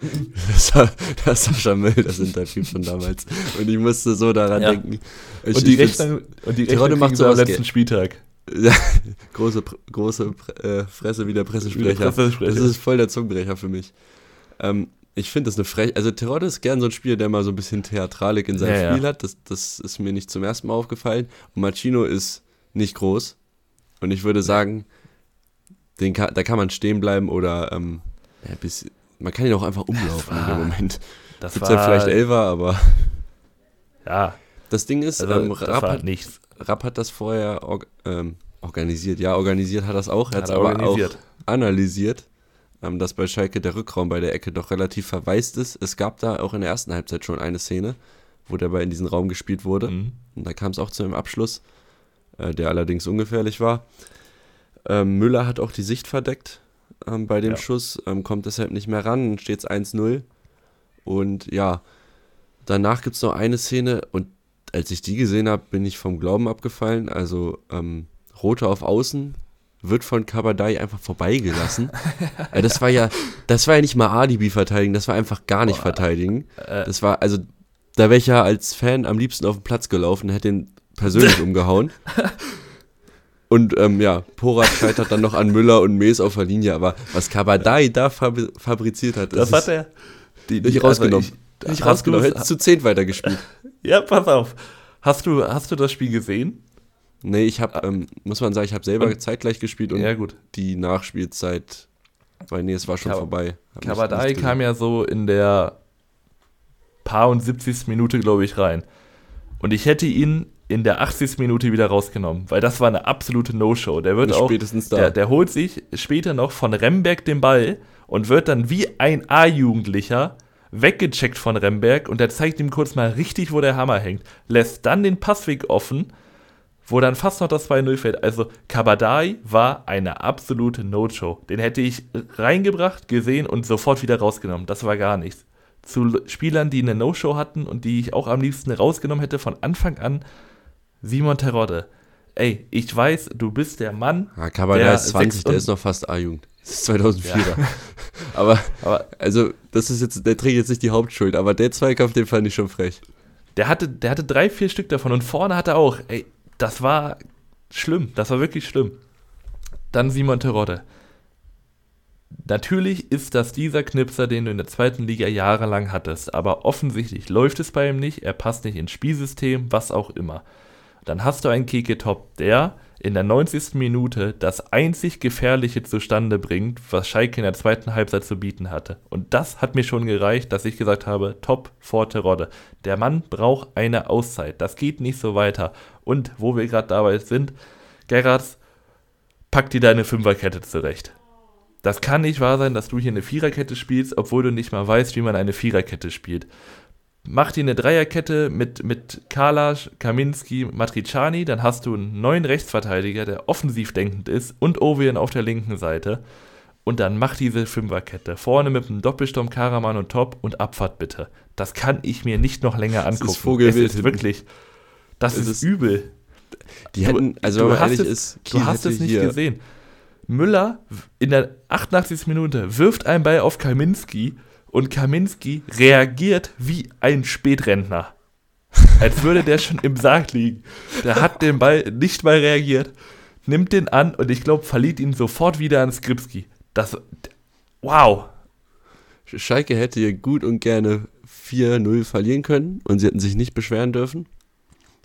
*laughs* Das war das Sascha Müll, das Interview von damals. Und ich musste so daran Ja. denken. Ich, Und die Rechnung, und die Terodde Rechnung macht sie am letzten Spieltag. Ja, *laughs* große, große äh, Fresse wie der Pressesprecher. Pressesprecher. Das ist voll der Zungenbrecher für mich. Ähm, ich finde das eine frech. Also Terodde ist gern so ein Spieler, der mal so ein bisschen Theatralik in seinem Ja, ja. Spiel hat. Das, das ist mir nicht zum ersten Mal aufgefallen. Und Machino ist nicht groß. Und ich würde sagen, den kann, da kann man stehen bleiben oder ähm, ja, bis, man kann ihn auch einfach umlaufen in war- dem Moment. Das Gibt war ja vielleicht Elfer, aber Ja, das Ding ist, also ähm, Rapp, hat, nichts. Rapp hat das vorher org, ähm, organisiert. Ja, organisiert hat das auch. Er Hat es er aber auch analysiert, ähm, dass bei Schalke der Rückraum bei der Ecke doch relativ verwaist ist. Es gab da auch in der ersten Halbzeit schon eine Szene, wo der Ball in diesen Raum gespielt wurde. Mhm. Und da kam es auch zu einem Abschluss, äh, der allerdings ungefährlich war. Ähm, Müller hat auch die Sicht verdeckt ähm, bei dem Ja. Schuss, ähm, kommt deshalb nicht mehr ran, steht es 1-0. Und ja, danach gibt es noch eine Szene und als ich die gesehen habe, bin ich vom Glauben abgefallen. Also ähm, Rote auf Außen wird von Kabadai einfach vorbeigelassen. *laughs* äh, das war ja, das war ja nicht mal Alibi verteidigen, das war einfach gar nicht verteidigen. Äh, Das war, also, da wäre ich ja als Fan am liebsten auf den Platz gelaufen, hätte ihn persönlich *laughs* umgehauen. Und ähm, ja, Porat scheitert dann noch an Müller und Mees auf der Linie, aber was Kabadai da fabri fabriziert hat, das ist hat er. Die, nicht die- also rausgenommen. ich- nicht hast rausgenommen, du's- hätte zu zehn weitergespielt. *laughs* Ja, pass auf. Hast du, hast du das Spiel gesehen? Nee, ich habe, ähm, muss man sagen, ich habe selber Und- zeitgleich gespielt und ja, gut. die Nachspielzeit, weil nee, es war schon Kab- vorbei. Kabadai kam ja so in der paar und 70. Minute, glaube ich, rein. Und ich hätte ihn in der 80. Minute wieder rausgenommen, weil das war eine absolute No-Show. Der wird auch, spätestens da. der, der holt sich später noch von Remberg den Ball und wird dann wie ein A-Jugendlicher weggecheckt von Remberg und der zeigt ihm kurz mal richtig, wo der Hammer hängt. Lässt dann den Passweg offen, wo dann fast noch das 2-0 fällt. Also Kabadai war eine absolute No-Show. Den hätte ich reingebracht, gesehen und sofort wieder rausgenommen. Das war gar nichts. Zu Spielern, die eine No-Show hatten und die ich auch am liebsten rausgenommen hätte von Anfang an, Simon Terodde. Ey, ich weiß, du bist der Mann, Ja, Kabadai ist 20, sechs der ist noch fast A-Jugend. Das ist 2004er. *laughs* aber, aber also, das ist jetzt, der trägt jetzt nicht die Hauptschuld, aber der Zweikampf, den fand ich schon frech. der hatte, der hatte drei, vier Stück davon und vorne hat er auch. Ey, das war schlimm. Das war wirklich schlimm. Dann Simon Terodde. Natürlich ist das dieser Knipser, den du in der zweiten Liga jahrelang hattest, aber offensichtlich läuft es bei ihm nicht, er passt nicht ins Spielsystem, was auch immer. Dann hast du einen Keke Top, der in der 90. Minute das einzig Gefährliche zustande bringt, was Schalke in der zweiten Halbzeit zu bieten hatte. Und das hat mir schon gereicht, dass ich gesagt habe, Top vor Terodde. Der Mann braucht eine Auszeit. Das geht nicht so weiter. Und wo wir gerade dabei sind, Gerrards, pack dir deine Fünferkette zurecht. Das kann nicht wahr sein, dass du hier eine Viererkette spielst, obwohl du nicht mal weißt, wie man eine Viererkette spielt. Mach dir eine Dreierkette mit, mit Kalasch, Kaminski, Matriciani, dann hast du einen neuen Rechtsverteidiger, der offensiv denkend ist und Owen auf der linken Seite. Und dann mach diese Fünferkette. Vorne mit einem Doppelsturm Karaman und Top und Abfahrt bitte. Das kann ich mir nicht noch länger ist angucken. Vogelwild es ist wirklich. Das ist, ist- übel. Die Du- hätten, also du wenn man hast ehrlich es- ist, Du Kiel hast hätte es nicht hier, gesehen. Müller in der 88. Minute wirft einen Ball auf Kaminski und Kaminski reagiert wie ein Spätrentner. Als würde der schon im Sarg liegen. Der hat den Ball nicht mal reagiert, nimmt den an und ich glaube, verliert ihn sofort wieder an Skripski. Das. Wow. Schalke hätte hier gut und gerne 4-0 verlieren können und sie hätten sich nicht beschweren dürfen.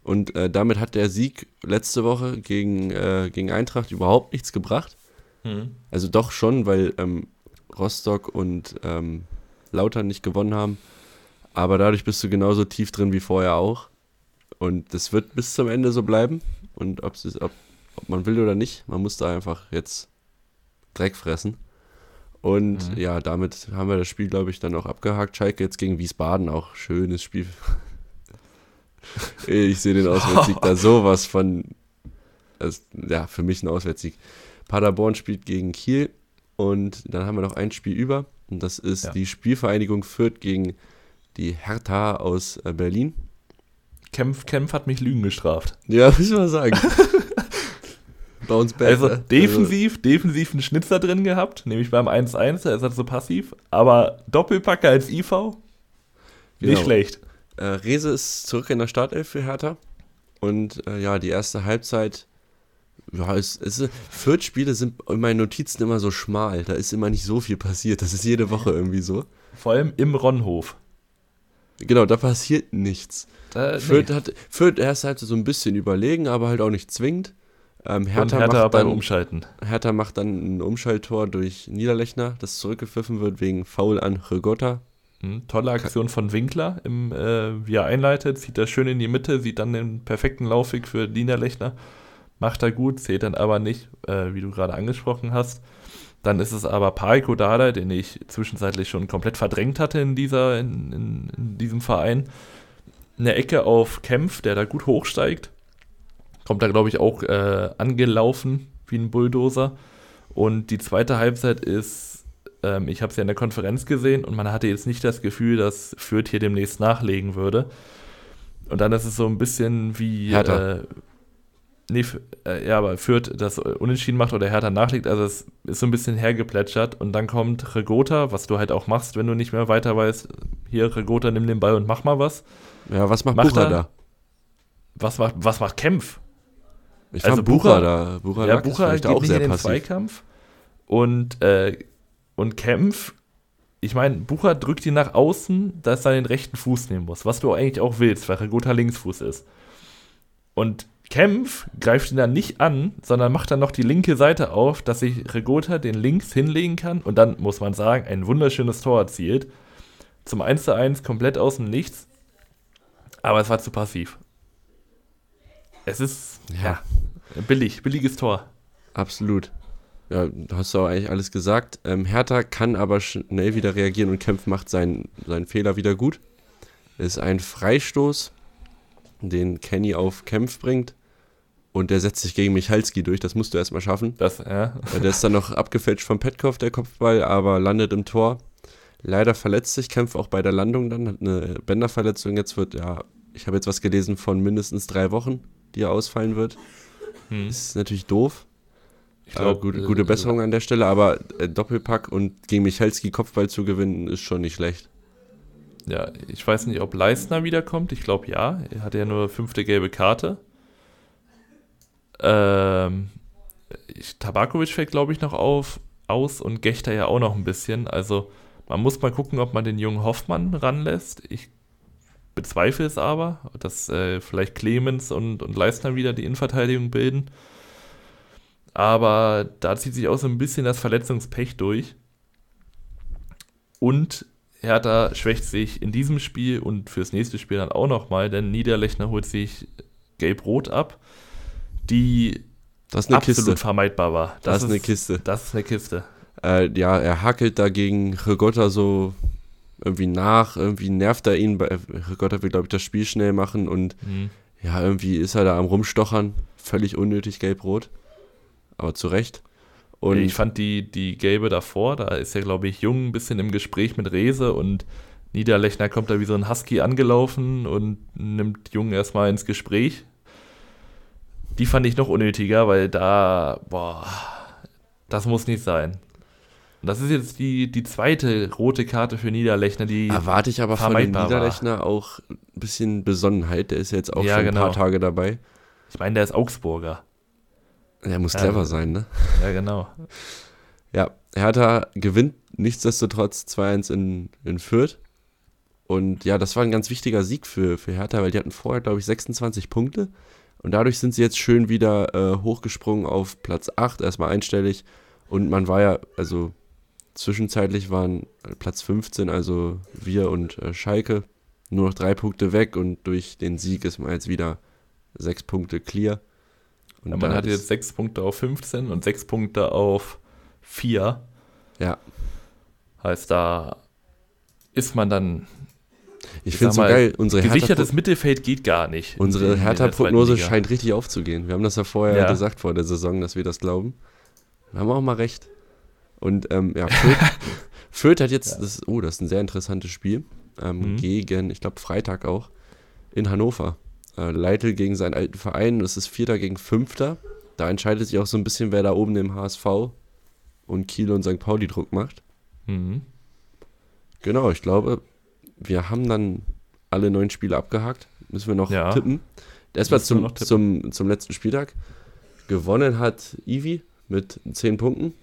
Und äh, damit hat der Sieg letzte Woche gegen, äh, gegen Eintracht überhaupt nichts gebracht. Also doch schon, weil ähm, Rostock und ähm, Lautern nicht gewonnen haben. Aber dadurch bist du genauso tief drin wie vorher auch. Und das wird bis zum Ende so bleiben. Und ist, ob, ob man will oder nicht, man muss da einfach jetzt Dreck fressen. Und Mhm. ja, damit haben wir das Spiel, glaube ich, dann auch abgehakt. Schalke jetzt gegen Wiesbaden, auch schönes Spiel. *laughs* ich sehe den Auswärtssieg da sowas von. Also, ja, für mich ein Auswärtssieg. Paderborn spielt gegen Kiel und dann haben wir noch ein Spiel über. Und das ist Ja. die Spielvereinigung Fürth gegen die Hertha aus äh, Berlin. Kempf, Kempf hat mich Lügen gestraft. Ja, *laughs* muss ich mal sagen. Bounce back. Also ne? defensiv, defensiv einen Schnitzer drin gehabt, nämlich beim 1-1, da ist er so passiv, aber Doppelpacker als IV, nicht Genau. schlecht. Äh, Rese ist zurück in der Startelf für Hertha. Und äh, ja, die erste Halbzeit Ja, es, es, Fürth-Spiele sind in meinen Notizen immer so schmal. Da ist immer nicht so viel passiert. Das ist jede Woche irgendwie so. Vor allem im Ronhof. Genau, da passiert nichts. Da, Fürth, nee. hat, Fürth erst halt so ein bisschen überlegen, aber halt auch nicht zwingend. Ähm, Hertha, Hertha macht beim dann, Umschalten. Hertha macht dann ein Umschalttor durch Niederlechner, das zurückgepfiffen wird wegen Foul an Rigotta. Hm, tolle Aktion von Winkler, im, äh, wie er einleitet, zieht er schön in die Mitte, sieht dann den perfekten Laufweg für Niederlechner, macht er gut, zählt dann aber nicht, äh, wie du gerade angesprochen hast. Dann ist es aber Pariko Dada, den ich zwischenzeitlich schon komplett verdrängt hatte in, dieser, in, in, in diesem Verein. Eine Ecke auf Kempf, der da gut hochsteigt. Kommt da, glaube ich, auch äh, angelaufen wie ein Bulldozer. Und die zweite Halbzeit ist, ähm, ich habe es ja in der Konferenz gesehen und man hatte jetzt nicht das Gefühl, dass Fürth hier demnächst nachlegen würde. Und dann ist es so ein bisschen wie. Äh, nee, äh, ja, aber Fürth das Unentschieden macht oder Hertha nachlegt. Also es ist so ein bisschen hergeplätschert und dann kommt Regota, was du halt auch machst, wenn du nicht mehr weiter weißt. Hier, Regota, nimm den Ball und mach mal was. Ja, was macht, Macht Bucher er? da? Was macht, was macht Kempf? Ich Also fand Bucher, Bucher- da. Bucher, ja, Bucher geht auch nicht sehr in den passiv. Zweikampf. Und, äh, und Kempf, ich meine, Bucher drückt ihn nach außen, dass er den rechten Fuß nehmen muss, was du eigentlich auch willst, weil Regota Linksfuß ist. Und Kempf greift ihn dann nicht an, sondern macht dann noch die linke Seite auf, dass sich Regota den links hinlegen kann und dann, muss man sagen, ein wunderschönes Tor erzielt. Zum 1 zu 1 komplett aus dem Nichts. Aber es war zu passiv. Es ist, Ja. ja, billig, billiges Tor. Absolut. Ja, du hast auch eigentlich alles gesagt. Ähm, Hertha kann aber schnell wieder reagieren und Kempf macht seinen, seinen Fehler wieder gut. Es ist ein Freistoß, den Kenny auf Kempf bringt. Und der setzt sich gegen Michalski durch. Das musst du erstmal schaffen. Das, ja. Der ist dann noch abgefälscht von Petkov, der Kopfball, aber landet im Tor. Leider verletzt sich Kempf auch bei der Landung dann, hat eine Bänderverletzung. Jetzt wird, ja, ich habe jetzt was gelesen von mindestens drei Wochen, die er ausfallen wird. Hm. Ist natürlich doof. Ich Aber glaub, gute, äh, gute Besserung an der Stelle, aber äh, Doppelpack und gegen Michalski Kopfball zu gewinnen, ist schon nicht schlecht. Ja, ich weiß nicht, ob Leistner wiederkommt. Ich glaube ja. Er hatte ja nur fünfte gelbe Karte. Ähm, Tabakovic fällt, glaube ich, noch auf, aus und Gechter ja auch noch ein bisschen. Also man muss mal gucken, ob man den jungen Hoffmann ranlässt. Ich bezweifle es aber, dass äh, vielleicht Clemens und, und Leistner wieder die Innenverteidigung bilden. Aber da zieht sich auch so ein bisschen das Verletzungspech durch. Und Hertha schwächt sich in diesem Spiel und fürs nächste Spiel dann auch nochmal, denn Niederlechner holt sich Gelb-Rot ab, die Das ist eine absolut Kiste. vermeidbar war. Das, ist eine Kiste. Das ist eine Kiste. Äh, ja, er hackelt dagegen Rigotta so irgendwie nach, irgendwie nervt er ihn. Bei- Rigotta will, glaube ich, das Spiel schnell machen und Mhm. ja, irgendwie ist er da am Rumstochern. Völlig unnötig gelb-rot. Aber zu Recht. Und ich fand die, die gelbe davor, da ist ja, glaube ich, Jung ein bisschen im Gespräch mit Rese und Niederlechner kommt da wie so ein Husky angelaufen und nimmt Jung erstmal ins Gespräch. Die fand ich noch unnötiger, weil da, boah, das muss nicht sein. Und das ist jetzt die, die zweite rote Karte für Niederlechner, die. erwarte ich aber von dem vermeidbar war. Niederlechner auch ein bisschen Besonnenheit. Der ist ja jetzt auch Ja, schon ein genau. paar Tage dabei. Ich meine, der ist Augsburger. Er muss clever also- sein, ne? Ja, genau. Ja, Hertha gewinnt nichtsdestotrotz 2-1 in, in Fürth. Und ja, das war ein ganz wichtiger Sieg für, für Hertha, weil die hatten vorher, glaube ich, 26 Punkte. Und dadurch sind sie jetzt schön wieder äh, hochgesprungen auf Platz 8, erstmal einstellig. Und man war ja, also zwischenzeitlich waren äh, Platz 15, also wir und äh, Schalke, nur noch drei Punkte weg. Und durch den Sieg ist man jetzt wieder sechs Punkte clear. Und Ja, man hat jetzt sechs Punkte auf 15 und sechs Punkte auf 4. Ja, Heißt, da ist man dann. Ich Ich finde es so geil. Unsere Hertha Gesichertes Mittelfeld geht gar nicht. Unsere Hertha-Prognose scheint richtig aufzugehen. Wir haben das ja vorher Ja. gesagt vor der Saison, dass wir das glauben. Wir haben auch mal recht. Und ähm, ja, Fürth, *laughs* Fürth hat jetzt, Ja. das, oh, das ist ein sehr interessantes Spiel, ähm, Mhm. gegen, ich glaube, Freitag auch, in Hannover. Äh, Leitl gegen seinen alten Verein, das ist Vierter gegen Fünfter. Da entscheidet sich auch so ein bisschen, wer da oben im HSV und Kiel und St. Pauli Druck macht. Mhm. Genau, ich glaube, wir haben dann alle neun Spiele abgehakt. Müssen wir noch Ja. tippen. Erstmal zum, zum, zum letzten Spieltag. Gewonnen hat Ivi mit 10 Punkten.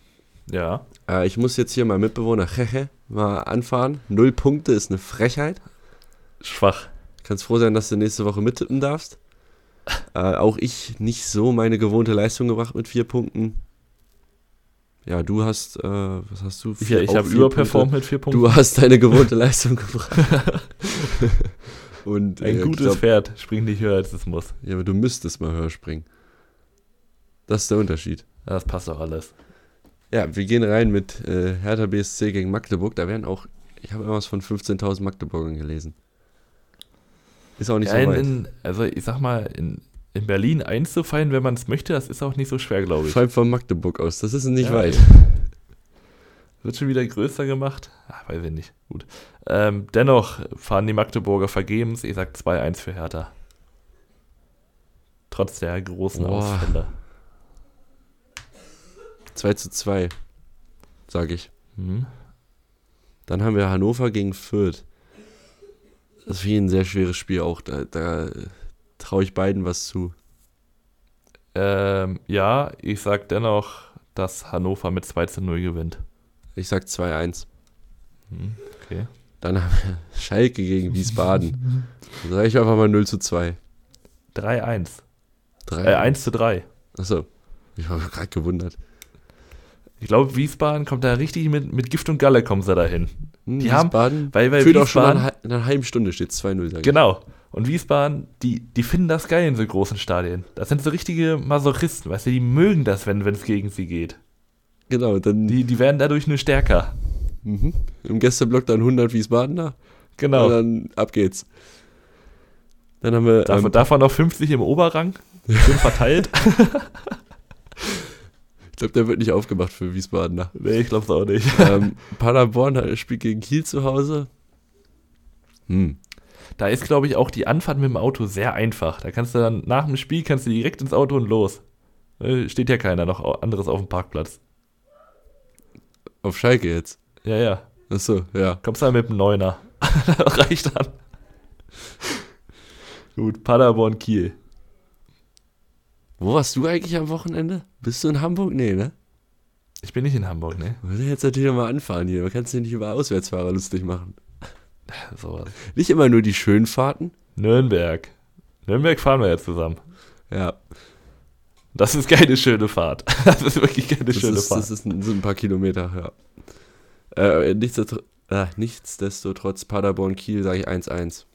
Ja. Äh, ich muss jetzt hier mein Mitbewohner Cheche mal anfahren. Null Punkte ist eine Frechheit. Schwach. Kannst froh sein, dass du nächste Woche mittippen darfst. *laughs* Äh, auch ich nicht so meine gewohnte Leistung gebracht mit vier Punkten. Ja, du hast, äh, was hast du? Ja, ich habe vier überperformt mit vier Punkten. Du hast deine gewohnte *laughs* Leistung gebracht. *laughs* Und Ein äh, gutes glaub, Pferd springt nicht höher, als es muss. Ja, aber du müsstest mal höher springen. Das ist der Unterschied. Das passt doch alles. Ja, wir gehen rein mit äh, Hertha BSC gegen Magdeburg. Da werden auch, ich habe irgendwas von 15.000 Magdeburgern gelesen. Ist auch nicht Ja, so weit. in, also ich sag mal, in, in Berlin einzufallen, wenn man es möchte, das ist auch nicht so schwer, glaube ich. Vor allem von Magdeburg aus, das ist nicht Ja, weit. *laughs* Wird schon wieder größer gemacht? Ach, weiß ich nicht. Gut. Ähm, dennoch fahren die Magdeburger vergebens. Ich sag 2-1 für Hertha. Trotz der großen Boah. Ausfälle. 2 zu 2, sage ich. Hm. Dann haben wir Hannover gegen Fürth. Das ist wie ein sehr schweres Spiel auch. Da, da traue ich beiden was zu. Ähm, ja, ich sag dennoch, dass Hannover mit 2 zu 0 gewinnt. Ich sag 2-1. Hm, okay. Dann haben wir Schalke gegen Wiesbaden. Dann sage ich einfach mal 0 zu 2. 3-1. 3. Äh, 1 zu 3. Achso, ich war gerade gewundert. Ich glaube, Wiesbaden kommt da richtig mit, mit Gift und Galle kommen sie dahin. Hm, Die haben- Wiesbaden Weil, weil führt auch schon nach Wiesbaden, einer, halben Stunde steht 2-0, sage ich. genau. Und Wiesbaden, die, die finden das geil in so großen Stadien. Das sind so richtige Masochisten, weißt du, die mögen das, wenn es gegen sie geht. Genau, dann Die, die werden dadurch nur stärker. mhm. im Gästeblock dann 100 Wiesbadener. Genau. Und dann ab geht's. Dann haben wir Davon, ähm, davon noch 50 im Oberrang. Schön verteilt. *laughs* *laughs* ich glaube, der wird nicht aufgemacht für Wiesbadener. nee, ich glaube auch nicht. ähm, Paderborn spielt gegen Kiel zu Hause. Hm. Da ist, glaube ich, auch die Anfahrt mit dem Auto sehr einfach. Da kannst du dann nach dem Spiel kannst du direkt ins Auto und los. Äh, Steht ja keiner noch anderes auf dem Parkplatz. Auf Schalke jetzt. Ja, ja. Achso, ja. Kommst dann mit dem Neuner. *laughs* reicht dann. *laughs* Gut, Paderborn, Kiel. Wo warst du eigentlich am Wochenende? Bist du in Hamburg? Nee, ne? Ich bin nicht in Hamburg, ne? Müssen jetzt natürlich mal anfahren hier. Man kann sich nicht über Auswärtsfahrer lustig machen. *laughs* Sowas. Nicht immer nur die schönen Fahrten. Nürnberg. Nürnberg fahren wir ja zusammen. Ja, Das ist keine schöne Fahrt. *laughs* Das ist wirklich keine das, schöne ist, Fahrt. das ist ein, sind ein paar Kilometer, ja. Äh, nichtsdestotrotz, äh, nichtsdestotrotz Paderborn-Kiel sage ich 1-1.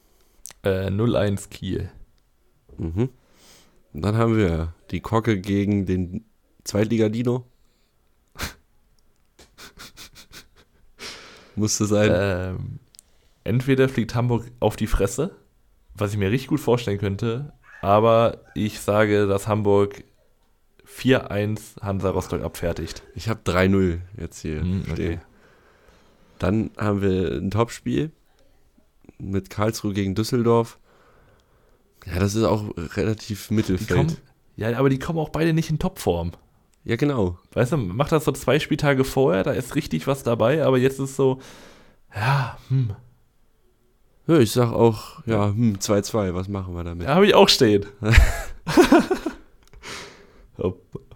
Äh, 0-1 Kiel. Mhm. Und dann haben wir die Kocke gegen den Zweitliga-Dino. *laughs* Musste sein. Ähm, entweder fliegt Hamburg auf die Fresse, was ich mir richtig gut vorstellen könnte, aber ich sage, dass Hamburg 4-1 Hansa Rostock abfertigt. Ich habe 3-0 jetzt hier Hm, stehen. Dann haben wir ein Topspiel mit Karlsruhe gegen Düsseldorf. Ja, das ist auch relativ Mittelfeld. kommen, ja, aber die kommen auch beide nicht in Topform. Ja, genau. Weißt du, mach das so zwei Spieltage vorher, da ist richtig was dabei, aber jetzt ist so, ja, hm, Ja, ich sag auch, ja, hm, 2-2, was machen wir damit? da habe ich auch stehen. *laughs*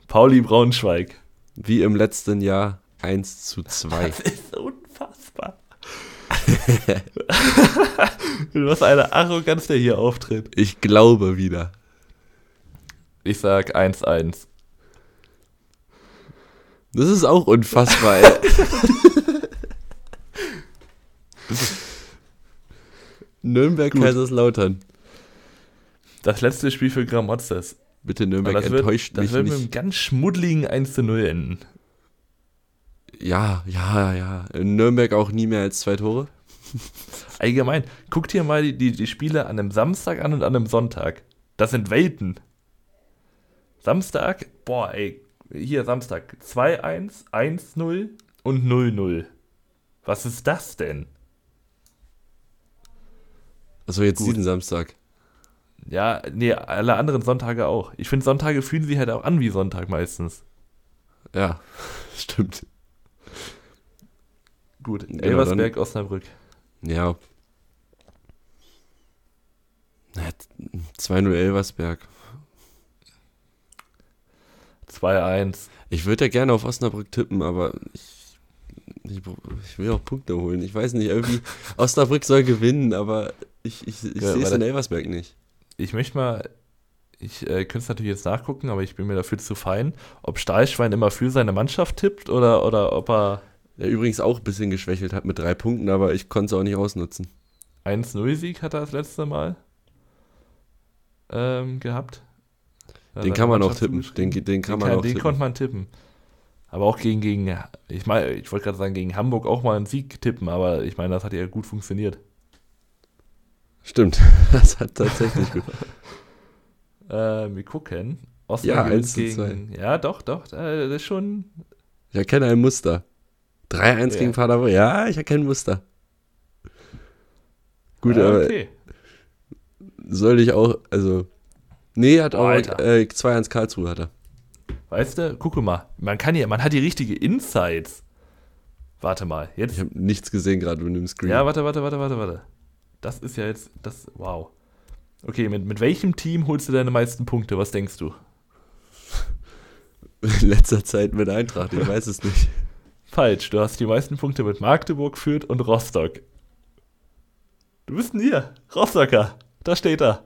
Pauli Braunschweig. Wie im letzten Jahr 1 zu 2. Das. Was eine Arroganz, der hier auftritt. Ich glaube wieder. Ich sag 1-1. Das ist auch unfassbar, ey. *laughs* Nürnberg, Gut. Kaiserslautern. Das letzte Spiel für Gramozis. Bitte Nürnberg Das wird, enttäuscht das mich wird mit einem nicht. ganz schmuddeligen 1-0 enden. Ja, ja, ja. In Nürnberg auch nie mehr als zwei Tore. *laughs* Allgemein, guck dir mal die, die, die Spiele an einem Samstag an und an einem Sonntag. Das sind Welten. Samstag, boah, ey, hier Samstag 2-1, 1-0 und 0-0. Was ist das denn? Also jetzt Gut. diesen Samstag. Ja, nee, alle anderen Sonntage auch. Ich finde, Sonntage fühlen sich halt auch an wie Sonntag meistens. Ja, *laughs* stimmt. Gut, Genau, Elversberg, Osnabrück. Ja. Ja, 2-0 Elversberg. 2-1. Ich würde ja gerne auf Osnabrück tippen, aber ich, ich, ich, will auch Punkte holen. Ich weiß nicht, irgendwie, *laughs* Osnabrück soll gewinnen, aber ich, ich, ich ja, sehe es in Elversberg nicht. Ich möchte mal, ich äh, könnte es natürlich jetzt nachgucken, aber ich bin mir dafür zu fein, ob Stahlschwein immer für seine Mannschaft tippt oder, oder ob er. Der übrigens auch ein bisschen geschwächelt hat mit drei Punkten, aber ich konnte es auch nicht ausnutzen. 1-0-Sieg hat er das letzte Mal ähm, gehabt. Den kann man auch tippen. Den, den, den kann man kann, auch den tippen. konnte man tippen. Aber auch gegen, gegen ich meine, ich wollte gerade sagen, gegen Hamburg auch mal einen Sieg tippen, aber ich meine, das hat ja gut funktioniert. Stimmt, *laughs* das hat tatsächlich gut. *laughs* äh, wir gucken. Osnabrück ja, 1 gegen, 2. Ja, doch, doch, äh, das ist schon. Ich erkenne ein Muster. 3-1 ja. gegen Paderborn. Ja, ich erkenne Muster. Gut, ah, okay. aber soll ich auch, also Nee, hat auch äh, 2-1 Karlsruhe hat er. Weißt du, guck mal, man kann ja, man hat die richtige Insights. Warte mal, jetzt. Ich habe nichts gesehen gerade mit dem Screen. Ja, warte, warte, warte, warte, warte. Das ist ja jetzt, das, wow. Okay, mit, mit welchem Team holst du deine meisten Punkte? Was denkst du? *laughs* In letzter Zeit mit Eintracht, ich weiß es nicht. *laughs* Falsch, du hast die meisten Punkte mit Magdeburg, Fürth und Rostock. Du bist ein hier, Rostocker. Da steht er.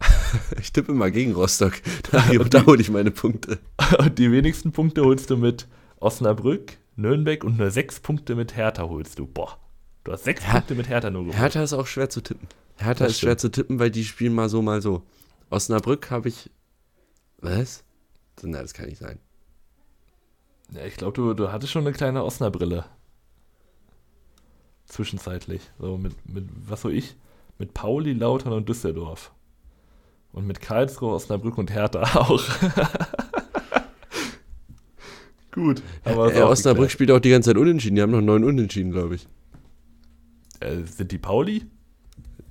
*laughs* ich tippe immer gegen Rostock. *laughs* Da, da hole ich meine Punkte. *laughs* Und die wenigsten Punkte holst du mit Osnabrück, Nürnberg und nur sechs Punkte mit Hertha holst du. Boah, du hast sechs Her Punkte mit Hertha nur geholt. Hertha ist auch schwer zu tippen. Hertha das ist stimmt. schwer zu tippen, weil die spielen mal so, mal so. Osnabrück habe ich. Was? Nein, das kann nicht sein. Ja, ich glaube, du, du hattest schon eine kleine Osnabrille. Zwischenzeitlich. So mit, mit, was so ich? Mit Pauli, Lautern und Düsseldorf. Und mit Karlsruhe, Osnabrück und Hertha *laughs* auch. Gut. Aber äh, Osnabrück geklärt. spielt auch die ganze Zeit unentschieden. Die haben noch neun Unentschieden, glaube ich. Äh, sind die Pauli?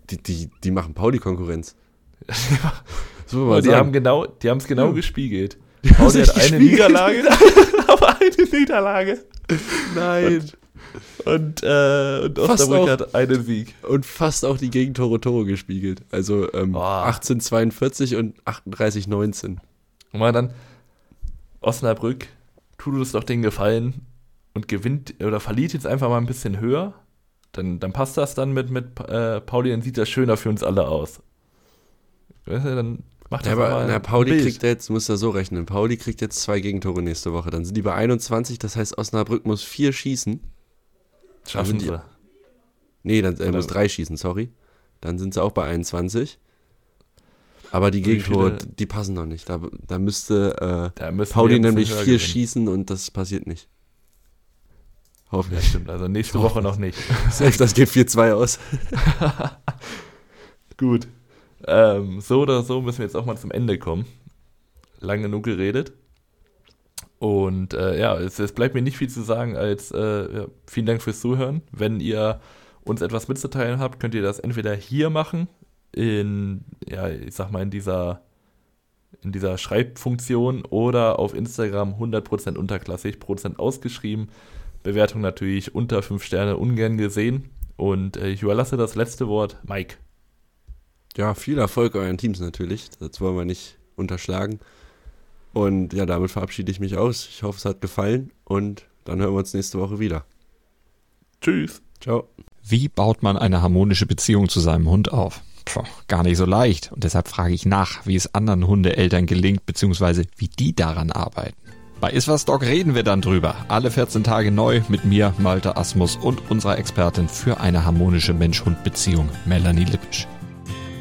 Die, die, die machen Pauli-Konkurrenz. *laughs* so, die haben genau, die haben es genau ja. gespiegelt. Die Pauli hat eine Niederlage, aber *laughs* eine Niederlage. Nein. Und, äh, und Osnabrück auch, hat einen Sieg. Und fast auch die Gegentore Tore gespiegelt. Also ähm, 1842 und 3819. Und mal dann, Osnabrück, tut uns doch den Gefallen und gewinnt oder verliert jetzt einfach mal ein bisschen höher. Dann, dann passt das dann mit, mit äh, Pauli, dann sieht das schöner für uns alle aus. Weißt du, dann macht ja, aber na, Pauli kriegt jetzt, muss er so rechnen, Pauli kriegt jetzt zwei Gegentore nächste Woche. Dann sind die bei 21, das heißt, Osnabrück muss vier schießen. Schaffen sie. Nee, dann äh, muss drei schießen, sorry. Dann sind sie auch bei 21. Aber die Gegentore, die passen noch nicht. Da, da müsste äh, Pauli nämlich vier gewinnen. schießen und das passiert nicht. Hoffentlich. Ja, stimmt. Also nächste Woche noch nicht. *laughs* Selbst das geht 4-2 aus. *laughs* *laughs* Gut. Ähm, so oder so müssen wir jetzt auch mal zum Ende kommen. Lang genug geredet. Und äh, ja, es, es, bleibt mir nicht viel zu sagen als äh, ja, vielen Dank fürs Zuhören. Wenn ihr uns etwas mitzuteilen habt, könnt ihr das entweder hier machen, in, ja, ich sag mal, in dieser, in dieser Schreibfunktion oder auf Instagram 100% unterklassig, Prozent ausgeschrieben. Bewertung natürlich unter 5 Sterne ungern gesehen. Und äh, ich überlasse das letzte Wort Mike. Ja, viel Erfolg euren Teams natürlich. Das wollen wir nicht unterschlagen. Und ja, damit verabschiede ich mich aus. Ich hoffe, es hat gefallen und dann hören wir uns nächste Woche wieder. Tschüss. Ciao. Wie baut man eine harmonische Beziehung zu seinem Hund auf? Puh, gar nicht so leicht. Und deshalb frage ich nach, wie es anderen Hundeeltern gelingt, beziehungsweise wie die daran arbeiten. Bei Iswas Dog reden wir dann drüber. Alle 14 Tage neu mit mir, Malte Asmus und unserer Expertin für eine harmonische Mensch-Hund-Beziehung, Melanie Lippisch.